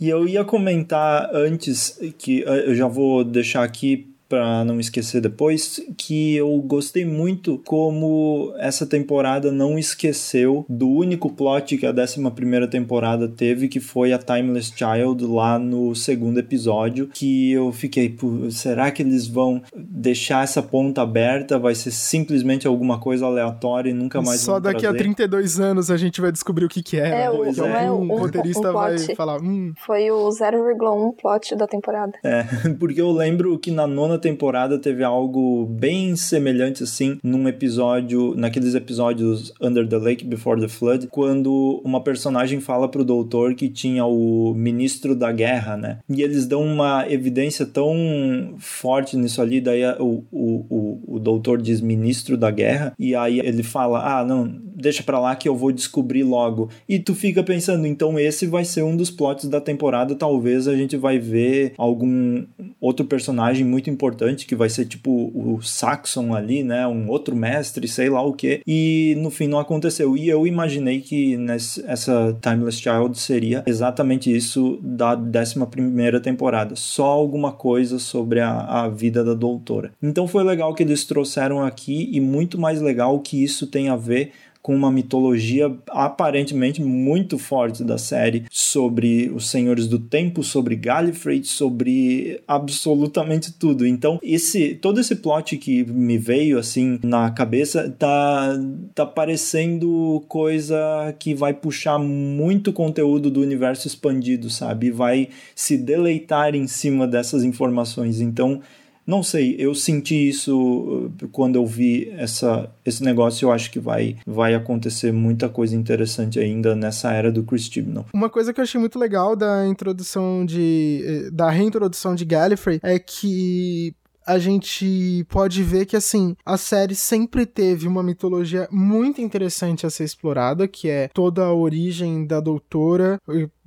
A: e eu ia comentar antes que eu já vou deixar aqui para não esquecer depois, que eu gostei muito como essa temporada não esqueceu do único plot que a 11 primeira temporada teve, que foi a Timeless Child lá no segundo episódio, que eu fiquei, será que eles vão deixar essa ponta aberta? Vai ser simplesmente alguma coisa aleatória e nunca mais
C: Só daqui
A: trazer?
C: a 32 anos a gente vai descobrir o que que é.
B: É, o,
C: que
B: é,
C: um, um roteirista um vai falar, hum.
B: Foi o 0,1 plot da temporada.
A: É, *laughs* porque eu lembro que na nona temporada teve algo bem semelhante assim num episódio, naqueles episódios Under the Lake Before the Flood, quando uma personagem fala pro doutor que tinha o ministro da guerra, né? E eles dão uma evidência tão forte nisso ali, daí o, o, o, o doutor diz ministro da guerra, e aí ele fala: ah, não, deixa pra lá que eu vou descobrir logo. E tu fica pensando, então esse vai ser um dos plots da temporada, talvez a gente vai ver algum outro personagem muito importante que vai ser tipo o Saxon ali, né, um outro mestre, sei lá o que. E no fim não aconteceu. E eu imaginei que nessa Timeless Child seria exatamente isso da 11 primeira temporada, só alguma coisa sobre a, a vida da doutora. Então foi legal que eles trouxeram aqui e muito mais legal que isso tem a ver com uma mitologia aparentemente muito forte da série sobre os Senhores do Tempo, sobre Gallifrey, sobre absolutamente tudo. Então, esse todo esse plot que me veio assim na cabeça tá tá parecendo coisa que vai puxar muito conteúdo do universo expandido, sabe? Vai se deleitar em cima dessas informações. Então, não sei, eu senti isso uh, quando eu vi essa, esse negócio. Eu acho que vai, vai acontecer muita coisa interessante ainda nessa era do Chris Chibnall.
C: Uma coisa que eu achei muito legal da introdução de. Eh, da reintrodução de Gallifrey é que a gente pode ver que, assim, a série sempre teve uma mitologia muito interessante a ser explorada, que é toda a origem da doutora,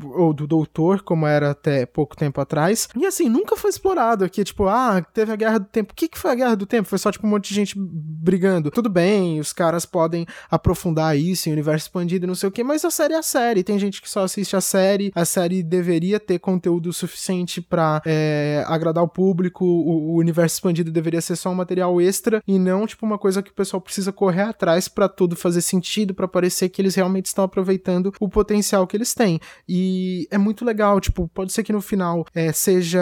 C: ou do doutor, como era até pouco tempo atrás. E, assim, nunca foi explorado aqui, tipo, ah, teve a Guerra do Tempo. O que, que foi a Guerra do Tempo? Foi só, tipo, um monte de gente brigando. Tudo bem, os caras podem aprofundar isso em universo expandido e não sei o que, mas a série é a série. Tem gente que só assiste a série, a série deveria ter conteúdo suficiente para é, agradar o público, o, o universo expandido deveria ser só um material extra e não tipo uma coisa que o pessoal precisa correr atrás para tudo fazer sentido, para parecer que eles realmente estão aproveitando o potencial que eles têm. E é muito legal, tipo, pode ser que no final é, seja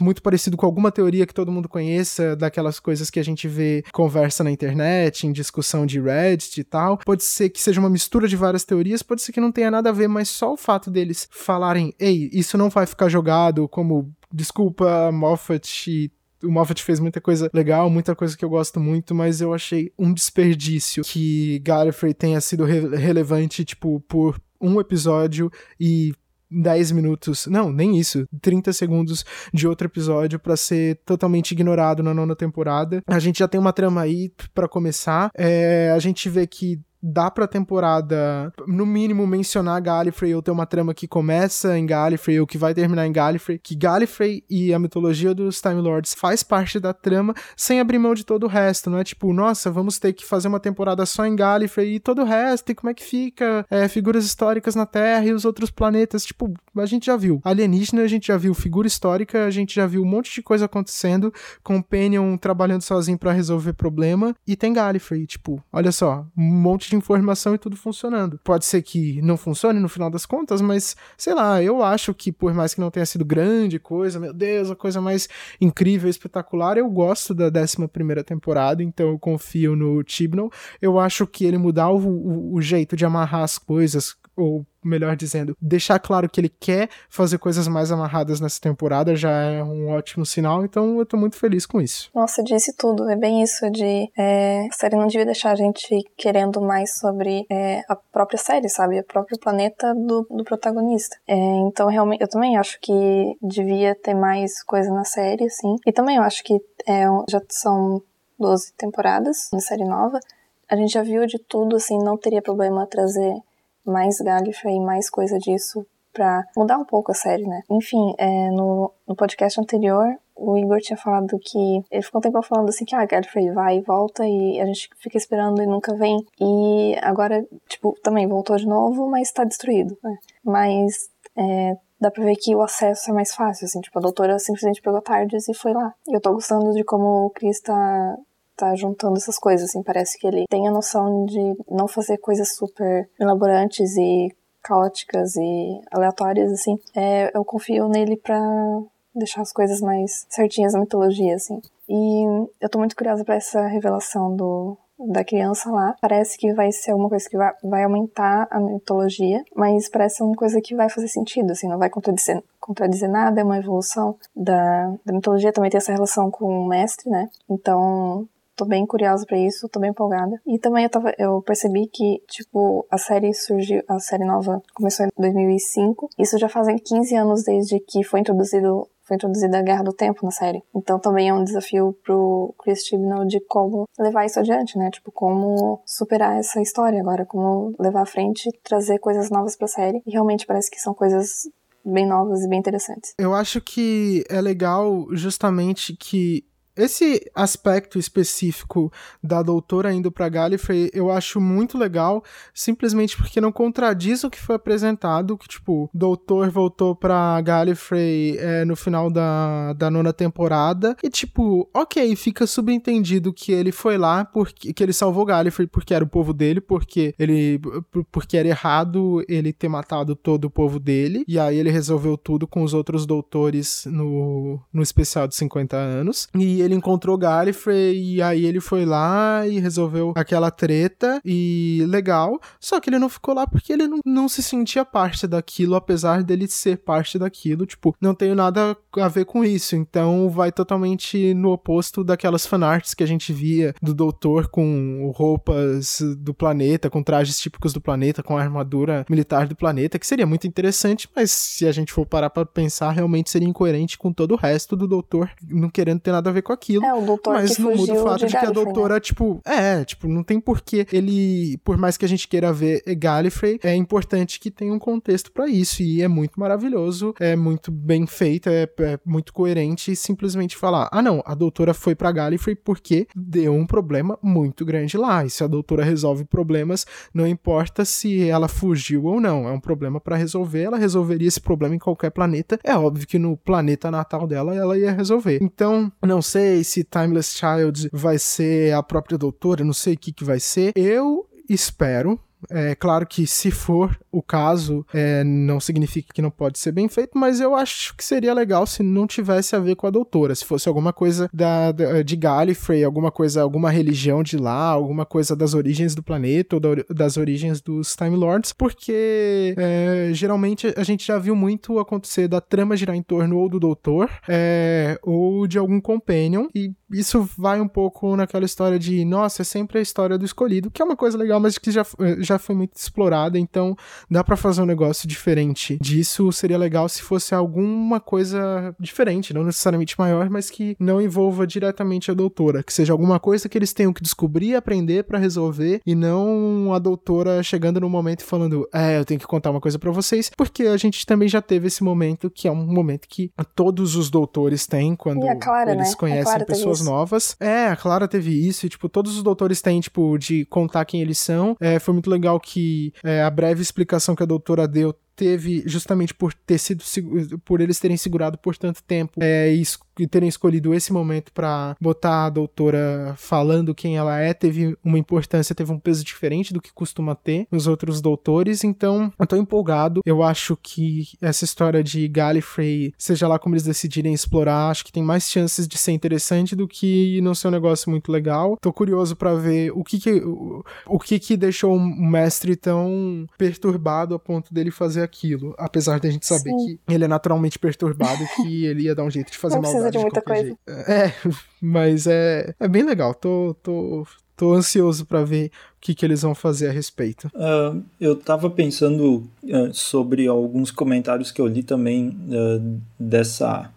C: muito parecido com alguma teoria que todo mundo conheça, daquelas coisas que a gente vê conversa na internet, em discussão de Reddit e tal. Pode ser que seja uma mistura de várias teorias, pode ser que não tenha nada a ver, mas só o fato deles falarem, ei, isso não vai ficar jogado como desculpa, Moffat e o Moffat fez muita coisa legal, muita coisa que eu gosto muito, mas eu achei um desperdício que Gallifrey tenha sido re relevante, tipo, por um episódio e 10 minutos, não, nem isso, 30 segundos de outro episódio para ser totalmente ignorado na nona temporada. A gente já tem uma trama aí para começar. É, a gente vê que dá pra temporada, no mínimo, mencionar Gallifrey ou ter uma trama que começa em Gallifrey ou que vai terminar em Gallifrey, que Gallifrey e a mitologia dos Time Lords faz parte da trama sem abrir mão de todo o resto, não é? Tipo, nossa, vamos ter que fazer uma temporada só em Gallifrey e todo o resto, e como é que fica é, figuras históricas na Terra e os outros planetas, tipo, a gente já viu. Alienígena, a gente já viu. Figura histórica, a gente já viu um monte de coisa acontecendo, com Penion trabalhando sozinho para resolver problema, e tem Gallifrey, tipo, olha só, um monte de informação e tudo funcionando. Pode ser que não funcione no final das contas, mas sei lá, eu acho que por mais que não tenha sido grande coisa, meu Deus, a coisa mais incrível, espetacular, eu gosto da 11 primeira temporada, então eu confio no Chibnall. Eu acho que ele mudar o, o, o jeito de amarrar as coisas, ou melhor dizendo, deixar claro que ele quer fazer coisas mais amarradas nessa temporada já é um ótimo sinal, então eu tô muito feliz com isso.
B: Nossa, disse tudo, é bem isso de é, a série não devia deixar a gente querendo mais sobre é, a própria série, sabe? O próprio planeta do, do protagonista. É, então, realmente, eu também acho que devia ter mais coisa na série, assim. E também eu acho que é, já são 12 temporadas na série nova. A gente já viu de tudo, assim, não teria problema trazer mais Gallifrey e mais coisa disso para mudar um pouco a série, né? Enfim, é, no, no podcast anterior, o Igor tinha falado que ele ficou um tempo falando assim que ah, Gallifrey vai e volta e a gente fica esperando e nunca vem. E agora, tipo, também voltou de novo, mas tá destruído, né? Mas é, dá pra ver que o acesso é mais fácil, assim, tipo, a doutora simplesmente pegou tardes e foi lá. E eu tô gostando de como o Chris tá tá juntando essas coisas, assim, parece que ele tem a noção de não fazer coisas super elaborantes e caóticas e aleatórias, assim. É, eu confio nele pra deixar as coisas mais certinhas na mitologia, assim. E eu tô muito curiosa para essa revelação do, da criança lá. Parece que vai ser alguma coisa que vai, vai aumentar a mitologia, mas parece uma coisa que vai fazer sentido, assim, não vai contradizer, contradizer nada, é uma evolução da, da mitologia, também tem essa relação com o mestre, né? Então, tô bem curiosa para isso, tô bem empolgada. E também eu, tava, eu percebi que, tipo, a série surgiu, a série nova começou em 2005. Isso já fazem 15 anos desde que foi introduzido foi introduzida a Guerra do Tempo na série. Então também é um desafio pro Chris Chibnall de como levar isso adiante, né? Tipo, como superar essa história agora, como levar à frente, trazer coisas novas pra série. E realmente parece que são coisas bem novas e bem interessantes.
C: Eu acho que é legal justamente que esse aspecto específico da doutora indo para Gallifrey eu acho muito legal, simplesmente porque não contradiz o que foi apresentado, que tipo, doutor voltou para Gallifrey é, no final da, da nona temporada e tipo, ok, fica subentendido que ele foi lá porque que ele salvou Gallifrey porque era o povo dele, porque ele porque era errado ele ter matado todo o povo dele, e aí ele resolveu tudo com os outros doutores no, no especial de 50 anos. E ele encontrou Gallifrey e aí ele foi lá e resolveu aquela treta e legal. Só que ele não ficou lá porque ele não, não se sentia parte daquilo, apesar dele ser parte daquilo. Tipo, não tenho nada a ver com isso. Então vai totalmente no oposto daquelas fanarts que a gente via do doutor com roupas do planeta, com trajes típicos do planeta, com a armadura militar do planeta, que seria muito interessante, mas se a gente for parar pra pensar, realmente seria incoerente com todo o resto do doutor não querendo ter nada a ver com aquilo.
B: É, o doutor
C: mas
B: que
C: não muda o fato
B: de
C: de, que a
B: Gallifrey,
C: doutora,
B: né?
C: tipo, é, tipo, não tem porquê ele, por mais que a gente queira ver Gallifrey, é importante que tenha um contexto pra isso e é muito maravilhoso, é muito bem feito, é, é muito coerente simplesmente falar, ah não, a doutora foi pra Gallifrey porque deu um problema muito grande lá, e se a doutora resolve problemas, não importa se ela fugiu ou não, é um problema pra resolver, ela resolveria esse problema em qualquer planeta, é óbvio que no planeta natal dela ela ia resolver. Então, não sei se Timeless Child vai ser a própria doutora, não sei o que que vai ser. Eu espero é claro que se for o caso, é, não significa que não pode ser bem feito, mas eu acho que seria legal se não tivesse a ver com a doutora, se fosse alguma coisa da, da- de Gallifrey, alguma coisa, alguma religião de lá, alguma coisa das origens do planeta ou da- das origens dos Time Lords, porque é, geralmente a gente já viu muito acontecer da trama girar em torno ou do doutor é, ou de algum companion, e isso vai um pouco naquela história de, nossa, é sempre a história do escolhido, que é uma coisa legal, mas que já, já foi muito explorada, então dá pra fazer um negócio diferente disso. Seria legal se fosse alguma coisa diferente, não necessariamente maior, mas que não envolva diretamente a doutora, que seja alguma coisa que eles tenham que descobrir, aprender pra resolver, e não a doutora chegando no momento e falando, é, eu tenho que contar uma coisa pra vocês, porque a gente também já teve esse momento, que é um momento que todos os doutores têm quando
B: Clara,
C: eles
B: né?
C: Conhecem pessoas novas. É, a Clara teve isso, e, tipo, todos os doutores têm, tipo, de contar quem eles são. É, foi muito legal que é, a breve explicação que a doutora deu teve justamente por ter sido por eles terem segurado por tanto tempo é, e terem escolhido esse momento pra botar a doutora falando quem ela é teve uma importância teve um peso diferente do que costuma ter nos outros doutores. Então eu tô empolgado. Eu acho que essa história de Gallifrey seja lá como eles decidirem explorar acho que tem mais chances de ser interessante do que não ser um negócio muito legal. Tô curioso pra ver o que que o, o que que deixou o mestre tão perturbado a ponto dele fazer aquilo, apesar da gente saber
B: Sim.
C: que ele é naturalmente perturbado que *laughs* ele ia dar um jeito de fazer
B: Não precisa de muita coisa.
C: jeito. É, *laughs* mas é, é bem legal. Tô, tô, tô ansioso pra ver que que eles vão fazer a respeito.
A: Ah, eu tava pensando ah, sobre alguns comentários que eu li também ah, dessa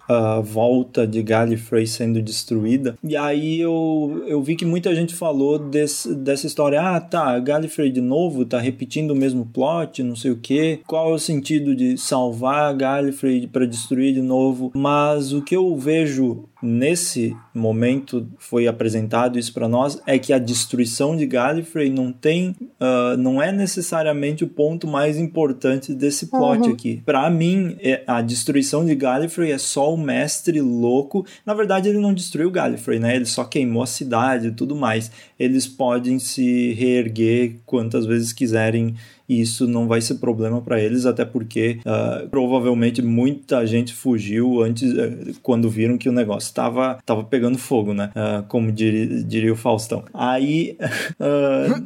A: volta de Gallifrey sendo destruída. E aí eu, eu vi que muita gente falou desse, dessa história. Ah, tá, Gallifrey de novo, tá repetindo o mesmo plot, não sei o que. Qual é o sentido de salvar Gallifrey para destruir de novo? Mas o que eu vejo nesse momento foi apresentado isso para nós é que a destruição de Gallifrey não tem ah, não é necessariamente o ponto mais importante desse plot
B: Uhum.
A: aqui. Pra mim é- a destruição de Gallifrey é só o mestre louco. Na verdade ele não destruiu Gallifrey né? Ele só queimou a cidade e tudo mais. Eles podem se reerguer quantas vezes quiserem e isso não vai ser problema para eles, até porque ah, provavelmente muita gente fugiu antes, eh, quando viram que o negócio estava tava pegando fogo, né? Ah, como diria, diria o Faustão. Aí, *laughs* ah,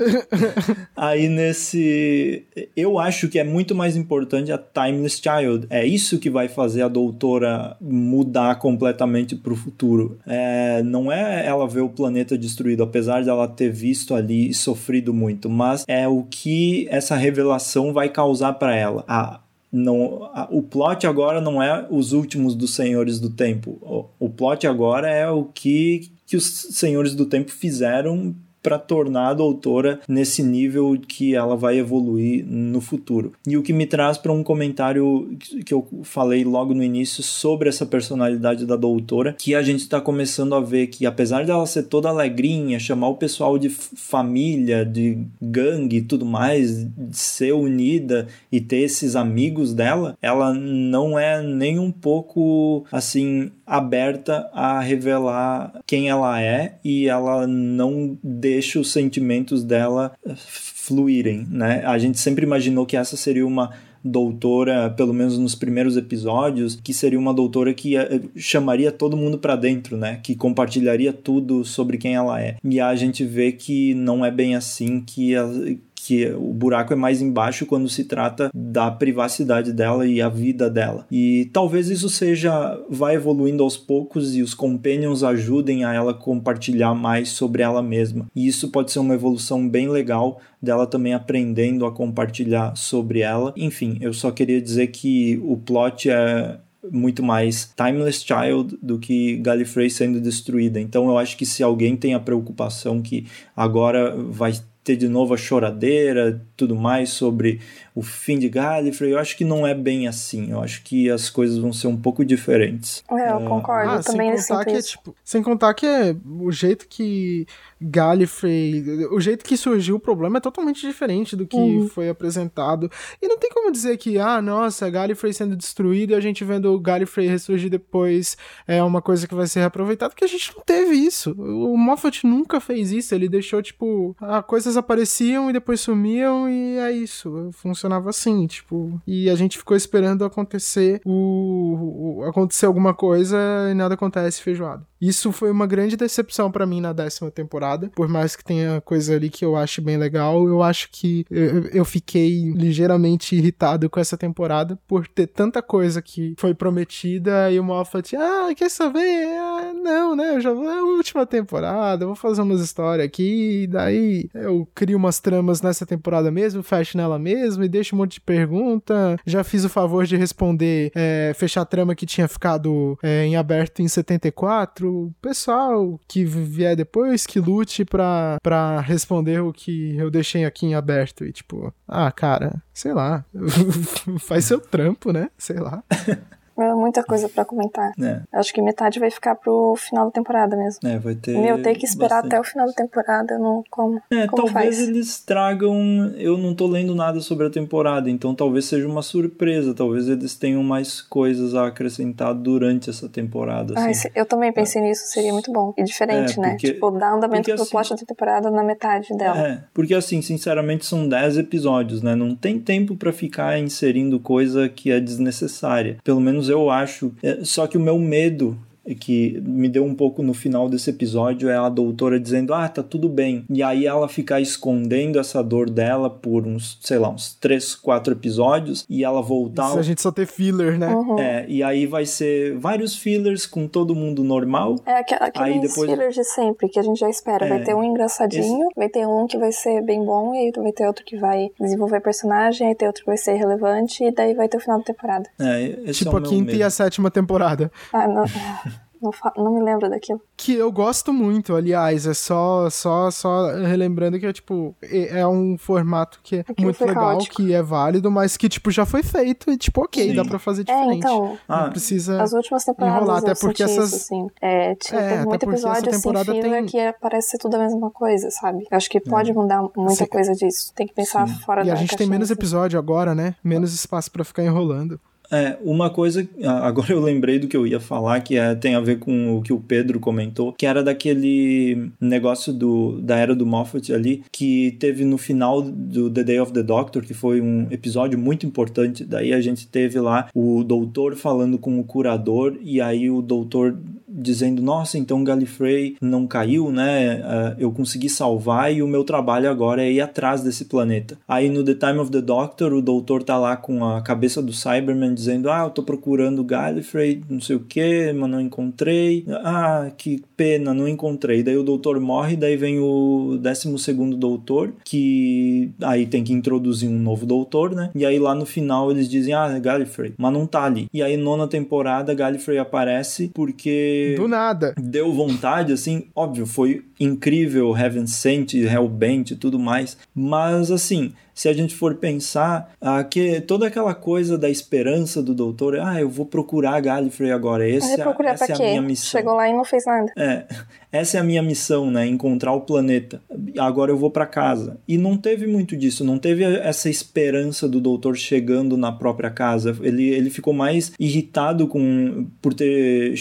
A: aí nesse. Eu acho que é muito mais importante a Timeless Child. É isso que vai fazer a doutora mudar completamente pro futuro. É, não é ela ver o planeta destruído, apesar de ela ter visto ali e sofrido muito, mas é o que essa revelação vai causar para ela. A não, o plot agora não é os últimos dos Senhores do Tempo. O, o plot agora é o que, que os Senhores do Tempo fizeram para tornar a doutora nesse nível que ela vai evoluir no futuro. E o que me traz para um comentário que eu falei logo no início sobre essa personalidade da doutora, que a gente está começando a ver que apesar dela ser toda alegrinha, chamar o pessoal de família, de gangue e tudo mais, de ser unida e ter esses amigos dela, ela não é nem um pouco assim aberta a revelar quem ela é e ela não deixa os sentimentos dela fluírem, né? A gente sempre imaginou que essa seria uma doutora, pelo menos nos primeiros episódios, que seria uma doutora que eh, chamaria todo mundo para dentro, né? Que compartilharia tudo sobre quem ela é. E a gente vê que não é bem assim, que, que o buraco é mais embaixo quando se trata da privacidade dela e a vida dela. E talvez isso seja vai evoluindo aos poucos e os companions ajudem a ela compartilhar mais sobre ela mesma. E isso pode ser uma evolução bem legal dela também aprendendo a compartilhar sobre ela. Enfim, eu só queria dizer que o plot é muito mais Timeless Child do que Gallifrey sendo destruída. Então eu acho que se alguém tem a preocupação que agora vai ter de novo a choradeira, tudo mais sobre o fim de Gallifrey, eu acho que não é bem assim. Eu acho que as coisas vão ser um pouco diferentes.
B: É, eu concordo, ah, também
C: sem contar que é, tipo, Sem contar que é o jeito que Gallifrey. O jeito que surgiu o problema é totalmente diferente do que uhum. foi apresentado. E não tem como dizer que, ah, nossa, Gallifrey sendo destruído e a gente vendo o Gallifrey ressurgir depois é uma coisa que vai ser reaproveitada, porque a gente não teve isso. O Moffat nunca fez isso. Ele deixou, tipo, ah, coisas apareciam e depois sumiam e é isso. Funcionava assim, tipo. E a gente ficou esperando acontecer o, o acontecer alguma coisa e nada acontece feijoado. Isso foi uma grande decepção para mim na décima temporada. Por mais que tenha coisa ali que eu acho bem legal, eu acho que eu, eu fiquei ligeiramente irritado com essa temporada por ter tanta coisa que foi prometida e o Moffat, ah, quer saber? Ah, não, né? Eu já vou, é a última temporada, vou fazer umas histórias aqui, e daí eu crio umas tramas nessa temporada mesmo, fecho nela mesmo e deixo um monte de pergunta. Já fiz o favor de responder, é, fechar a trama que tinha ficado é, em aberto em 74 o pessoal que vier depois que lute pra, pra responder o que eu deixei aqui em aberto. E tipo, ah, cara, sei lá, *laughs* faz seu trampo, né? Sei lá. *laughs*
B: É muita coisa para comentar. É. Acho que metade vai ficar pro final da temporada mesmo.
A: É, vai ter.
B: Meu, ter que esperar bastante. até o final da temporada, não como.
A: É,
B: como
A: talvez
B: faz?
A: eles tragam. Eu não tô lendo nada sobre a temporada, então talvez seja uma surpresa. Talvez eles tenham mais coisas a acrescentar durante essa temporada.
B: Ah, assim. eu também pensei é. nisso, seria muito bom. E diferente, é, né? porque, né? Tipo, dar andamento pro assim, plot da temporada na metade dela.
A: É, porque assim, sinceramente, são 10 episódios, né? Não tem tempo para ficar inserindo coisa que é desnecessária. Pelo menos eu acho. É, só que o meu medo que me deu um pouco no final desse episódio é a doutora dizendo: Ah, tá tudo bem. E aí ela ficar escondendo essa dor dela por uns, sei lá, uns 3, 4 episódios e ela voltar.
C: Isso a gente só ter filler, né?
B: Uhum.
A: É, e aí vai ser vários fillers com todo mundo normal.
B: É, aqu aqueles aí depois... fillers de sempre que a gente já espera. É, vai ter um engraçadinho, esse... vai ter um que vai ser bem bom, e aí vai ter outro que vai desenvolver personagem, aí tem outro que vai ser relevante, e daí vai ter o final da temporada.
A: É,
C: tipo
A: é
C: a quinta
A: medo.
C: e a sétima temporada.
B: Ah, não. *laughs* Não, não, me lembro daquilo.
C: Que eu gosto muito, aliás. É só, só, só relembrando que é tipo, é um formato que é Aquilo muito legal, caótico. que é válido, mas que, tipo, já foi feito e, tipo, ok, Sim. dá pra fazer é, diferente.
B: É, então.
C: Ah. Não precisa.
B: As últimas temporadas. Enrolar, até porque essas. Isso, assim. É, tipo, é, tem muito episódio assim, filler tem... que é, parece ser tudo a mesma coisa, sabe? Eu acho que pode é. mudar muita Sim. coisa disso. Tem que pensar Sim. fora
C: e
B: da
C: E a gente tem menos assim. episódio agora, né? Menos espaço para ficar enrolando.
A: É, uma coisa, *laughs* agora eu lembrei do que eu ia falar, que é, tem a ver com o que o Pedro comentou, que era daquele negócio do, da era do Moffat ali, que teve no final do The Day of the Doctor, que foi um episódio muito importante. Daí a gente teve lá o doutor falando com o curador, e aí o doutor dizendo: Nossa, então Gallifrey não caiu, né? Uh, eu consegui salvar e o meu trabalho agora é ir atrás desse planeta. Aí no The Time of the Doctor, o doutor tá lá com a cabeça do Cyberman dizendo: Ah, eu tô procurando Gallifrey, não sei o que, mas não encontrei. Ah, que pena, não encontrei. Daí o doutor morre, daí vem o 12 segundo doutor, que aí tem que introduzir um novo doutor, né? E aí lá no final eles dizem, ah, Gallifrey, mas não tá ali. E aí nona temporada Gallifrey aparece porque...
C: Do nada.
A: Deu vontade, assim, óbvio, foi incrível Heaven Sent, Hellbent e tudo mais, mas assim, se a gente for pensar ah, que toda aquela coisa da esperança do doutor, ah, eu vou procurar Gallifrey agora, esse,
B: procurar
A: essa é a minha missão.
B: Chegou lá e não fez nada.
A: É, essa é a minha missão, né, encontrar o planeta. Agora eu vou para casa. E não teve muito disso, não teve essa esperança do doutor chegando na própria casa. Ele, ele ficou mais irritado com por ter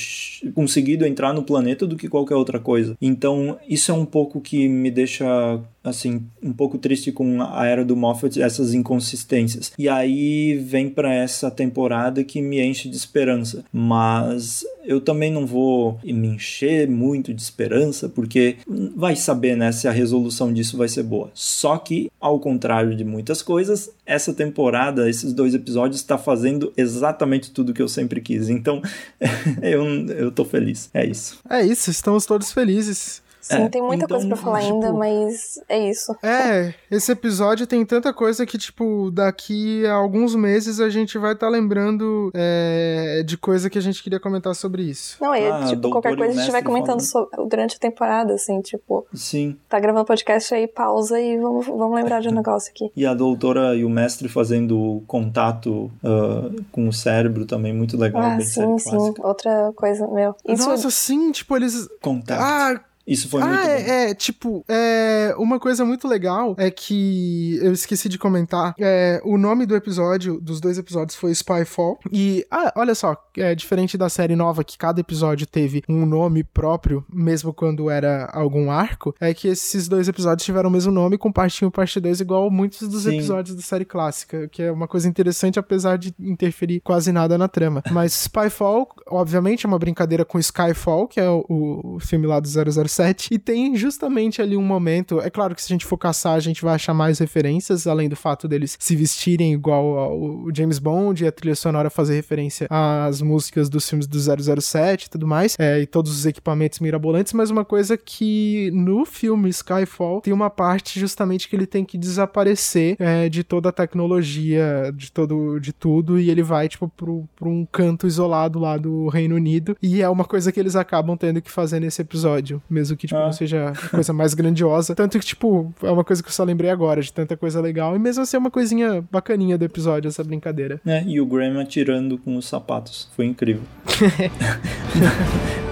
A: conseguido entrar no planeta do que qualquer outra coisa. Então, isso é um pouco que me deixa assim, um pouco triste com a era do Moffat, essas inconsistências. E aí vem para essa temporada que me enche de esperança. Mas eu também não vou me encher muito de esperança, porque vai saber, né, se a resolução disso vai ser boa. Só que, ao contrário de muitas coisas, essa temporada, esses dois episódios, está fazendo exatamente tudo que eu sempre quis. Então, *laughs* eu, eu tô feliz. É isso.
C: É isso, estamos todos felizes.
B: Sim, é, tem muita então, coisa pra falar tipo, ainda, mas é isso.
C: É, esse episódio tem tanta coisa que, tipo, daqui a alguns meses a gente vai estar tá lembrando é, de coisa que a gente queria comentar sobre isso.
B: Não, é, ah, tipo, qualquer coisa a gente vai comentando sobre, durante a temporada, assim, tipo.
A: Sim.
B: Tá gravando podcast aí, pausa e vamos, vamos lembrar de um negócio aqui.
A: E a doutora e o mestre fazendo contato uh, com o cérebro também, muito legal.
B: Ah, sim, sim. Clássica. Outra coisa, meu.
C: Isso... Nossa, sim, tipo, eles.
A: Contato.
C: Ah,
A: isso foi
C: ah,
A: muito
C: é,
A: bom.
C: é, tipo, é, uma coisa muito legal é que eu esqueci de comentar. É, o nome do episódio, dos dois episódios, foi Spyfall. E, ah, olha só, é diferente da série nova, que cada episódio teve um nome próprio, mesmo quando era algum arco, é que esses dois episódios tiveram o mesmo nome, com parte 1 e parte 2, igual muitos dos Sim. episódios da série clássica, que é uma coisa interessante, apesar de interferir quase nada na trama. Mas Spyfall, obviamente, é uma brincadeira com Skyfall, que é o, o filme lá do 007 7. E tem justamente ali um momento. É claro que se a gente for caçar, a gente vai achar mais referências, além do fato deles se vestirem igual ao James Bond e a trilha sonora fazer referência às músicas dos filmes do 007 e tudo mais. É, e todos os equipamentos mirabolantes. Mas uma coisa que no filme Skyfall tem uma parte justamente que ele tem que desaparecer é, de toda a tecnologia, de todo de tudo, e ele vai, tipo, pro um canto isolado lá do Reino Unido. E é uma coisa que eles acabam tendo que fazer nesse episódio, mesmo mesmo que, tipo, ah. não seja a coisa mais *laughs* grandiosa. Tanto que, tipo, é uma coisa que eu só lembrei agora, de tanta coisa legal. E mesmo assim é uma coisinha bacaninha do episódio, essa brincadeira.
A: É, e o Graham atirando com os sapatos. Foi incrível. *laughs*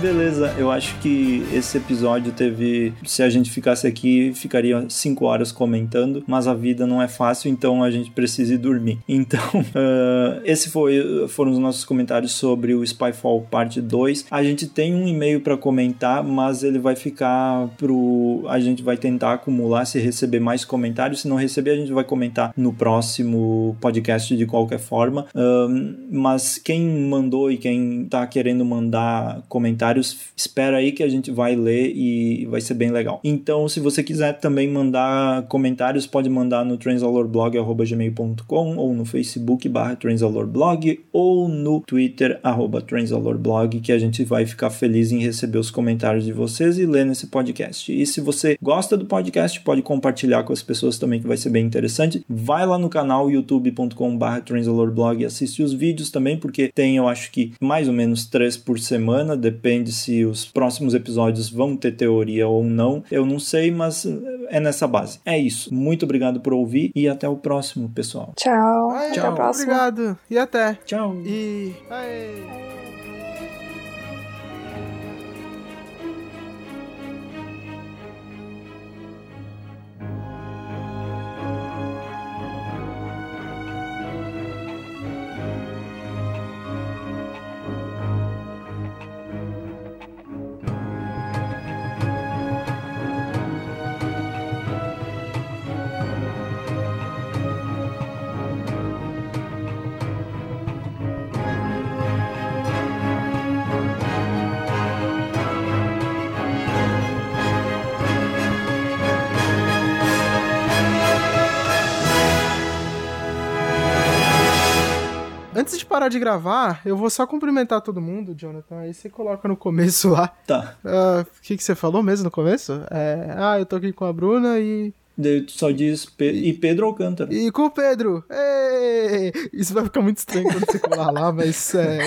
A: beleza. Eu acho que esse episódio teve. Se a gente ficasse aqui, ficaria cinco horas comentando, mas a vida não é fácil, então a gente precisa ir dormir. *laughs* Então, uh, esse foi, foram os nossos comentários sobre o Spyfall parte 2. A gente tem um e-mail para comentar, mas ele vai ficar pro. A gente vai tentar acumular se receber mais comentários. Se não receber, a gente vai comentar no próximo podcast de qualquer forma. Uh, mas quem mandou e quem tá querendo mandar comentários comentários. Espera aí que a gente vai ler e vai ser bem legal. Então, se você quiser também mandar comentários, pode mandar no transalorblog.gmail.com ou no Facebook barra transalorblog ou no Twitter arroba transalorblog que a gente vai ficar feliz em receber os comentários de vocês e ler nesse podcast. E se você gosta do podcast, pode compartilhar com as pessoas também que vai ser bem interessante. Vai lá no canal youtube.com barra transalorblog e assiste os vídeos também, porque tem eu acho que mais ou menos três por semana, depende depende se os próximos episódios vão ter teoria ou não. Eu não sei, mas é nessa base. É isso. Muito obrigado por ouvir e até o próximo, pessoal.
B: Tchau.
C: Ai,
B: Tchau.
C: Até Obrigado. E até.
A: Tchau.
C: E. Aê. Antes de parar de gravar, eu vou só cumprimentar todo mundo, Jonathan. Aí você coloca no começo lá.
A: Tá.
C: Ah, O que, que você falou mesmo no começo? É, ah, eu tô aqui com a Bruna e.
A: Só diz Pe- e Pedro Alcântara.
C: E com o Pedro! Ei! Isso vai ficar muito estranho quando você colar lá, mas é.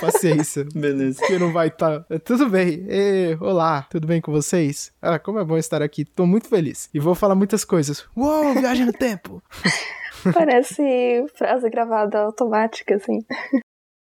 C: Paciência.
A: Beleza.
C: Porque não vai estar. Tudo bem. Ei, olá, tudo bem com vocês? Ah, como é bom estar aqui. Tô muito feliz. E vou falar muitas coisas. Uou, viagem no tempo! *laughs*
B: Parece frase gravada automática, assim.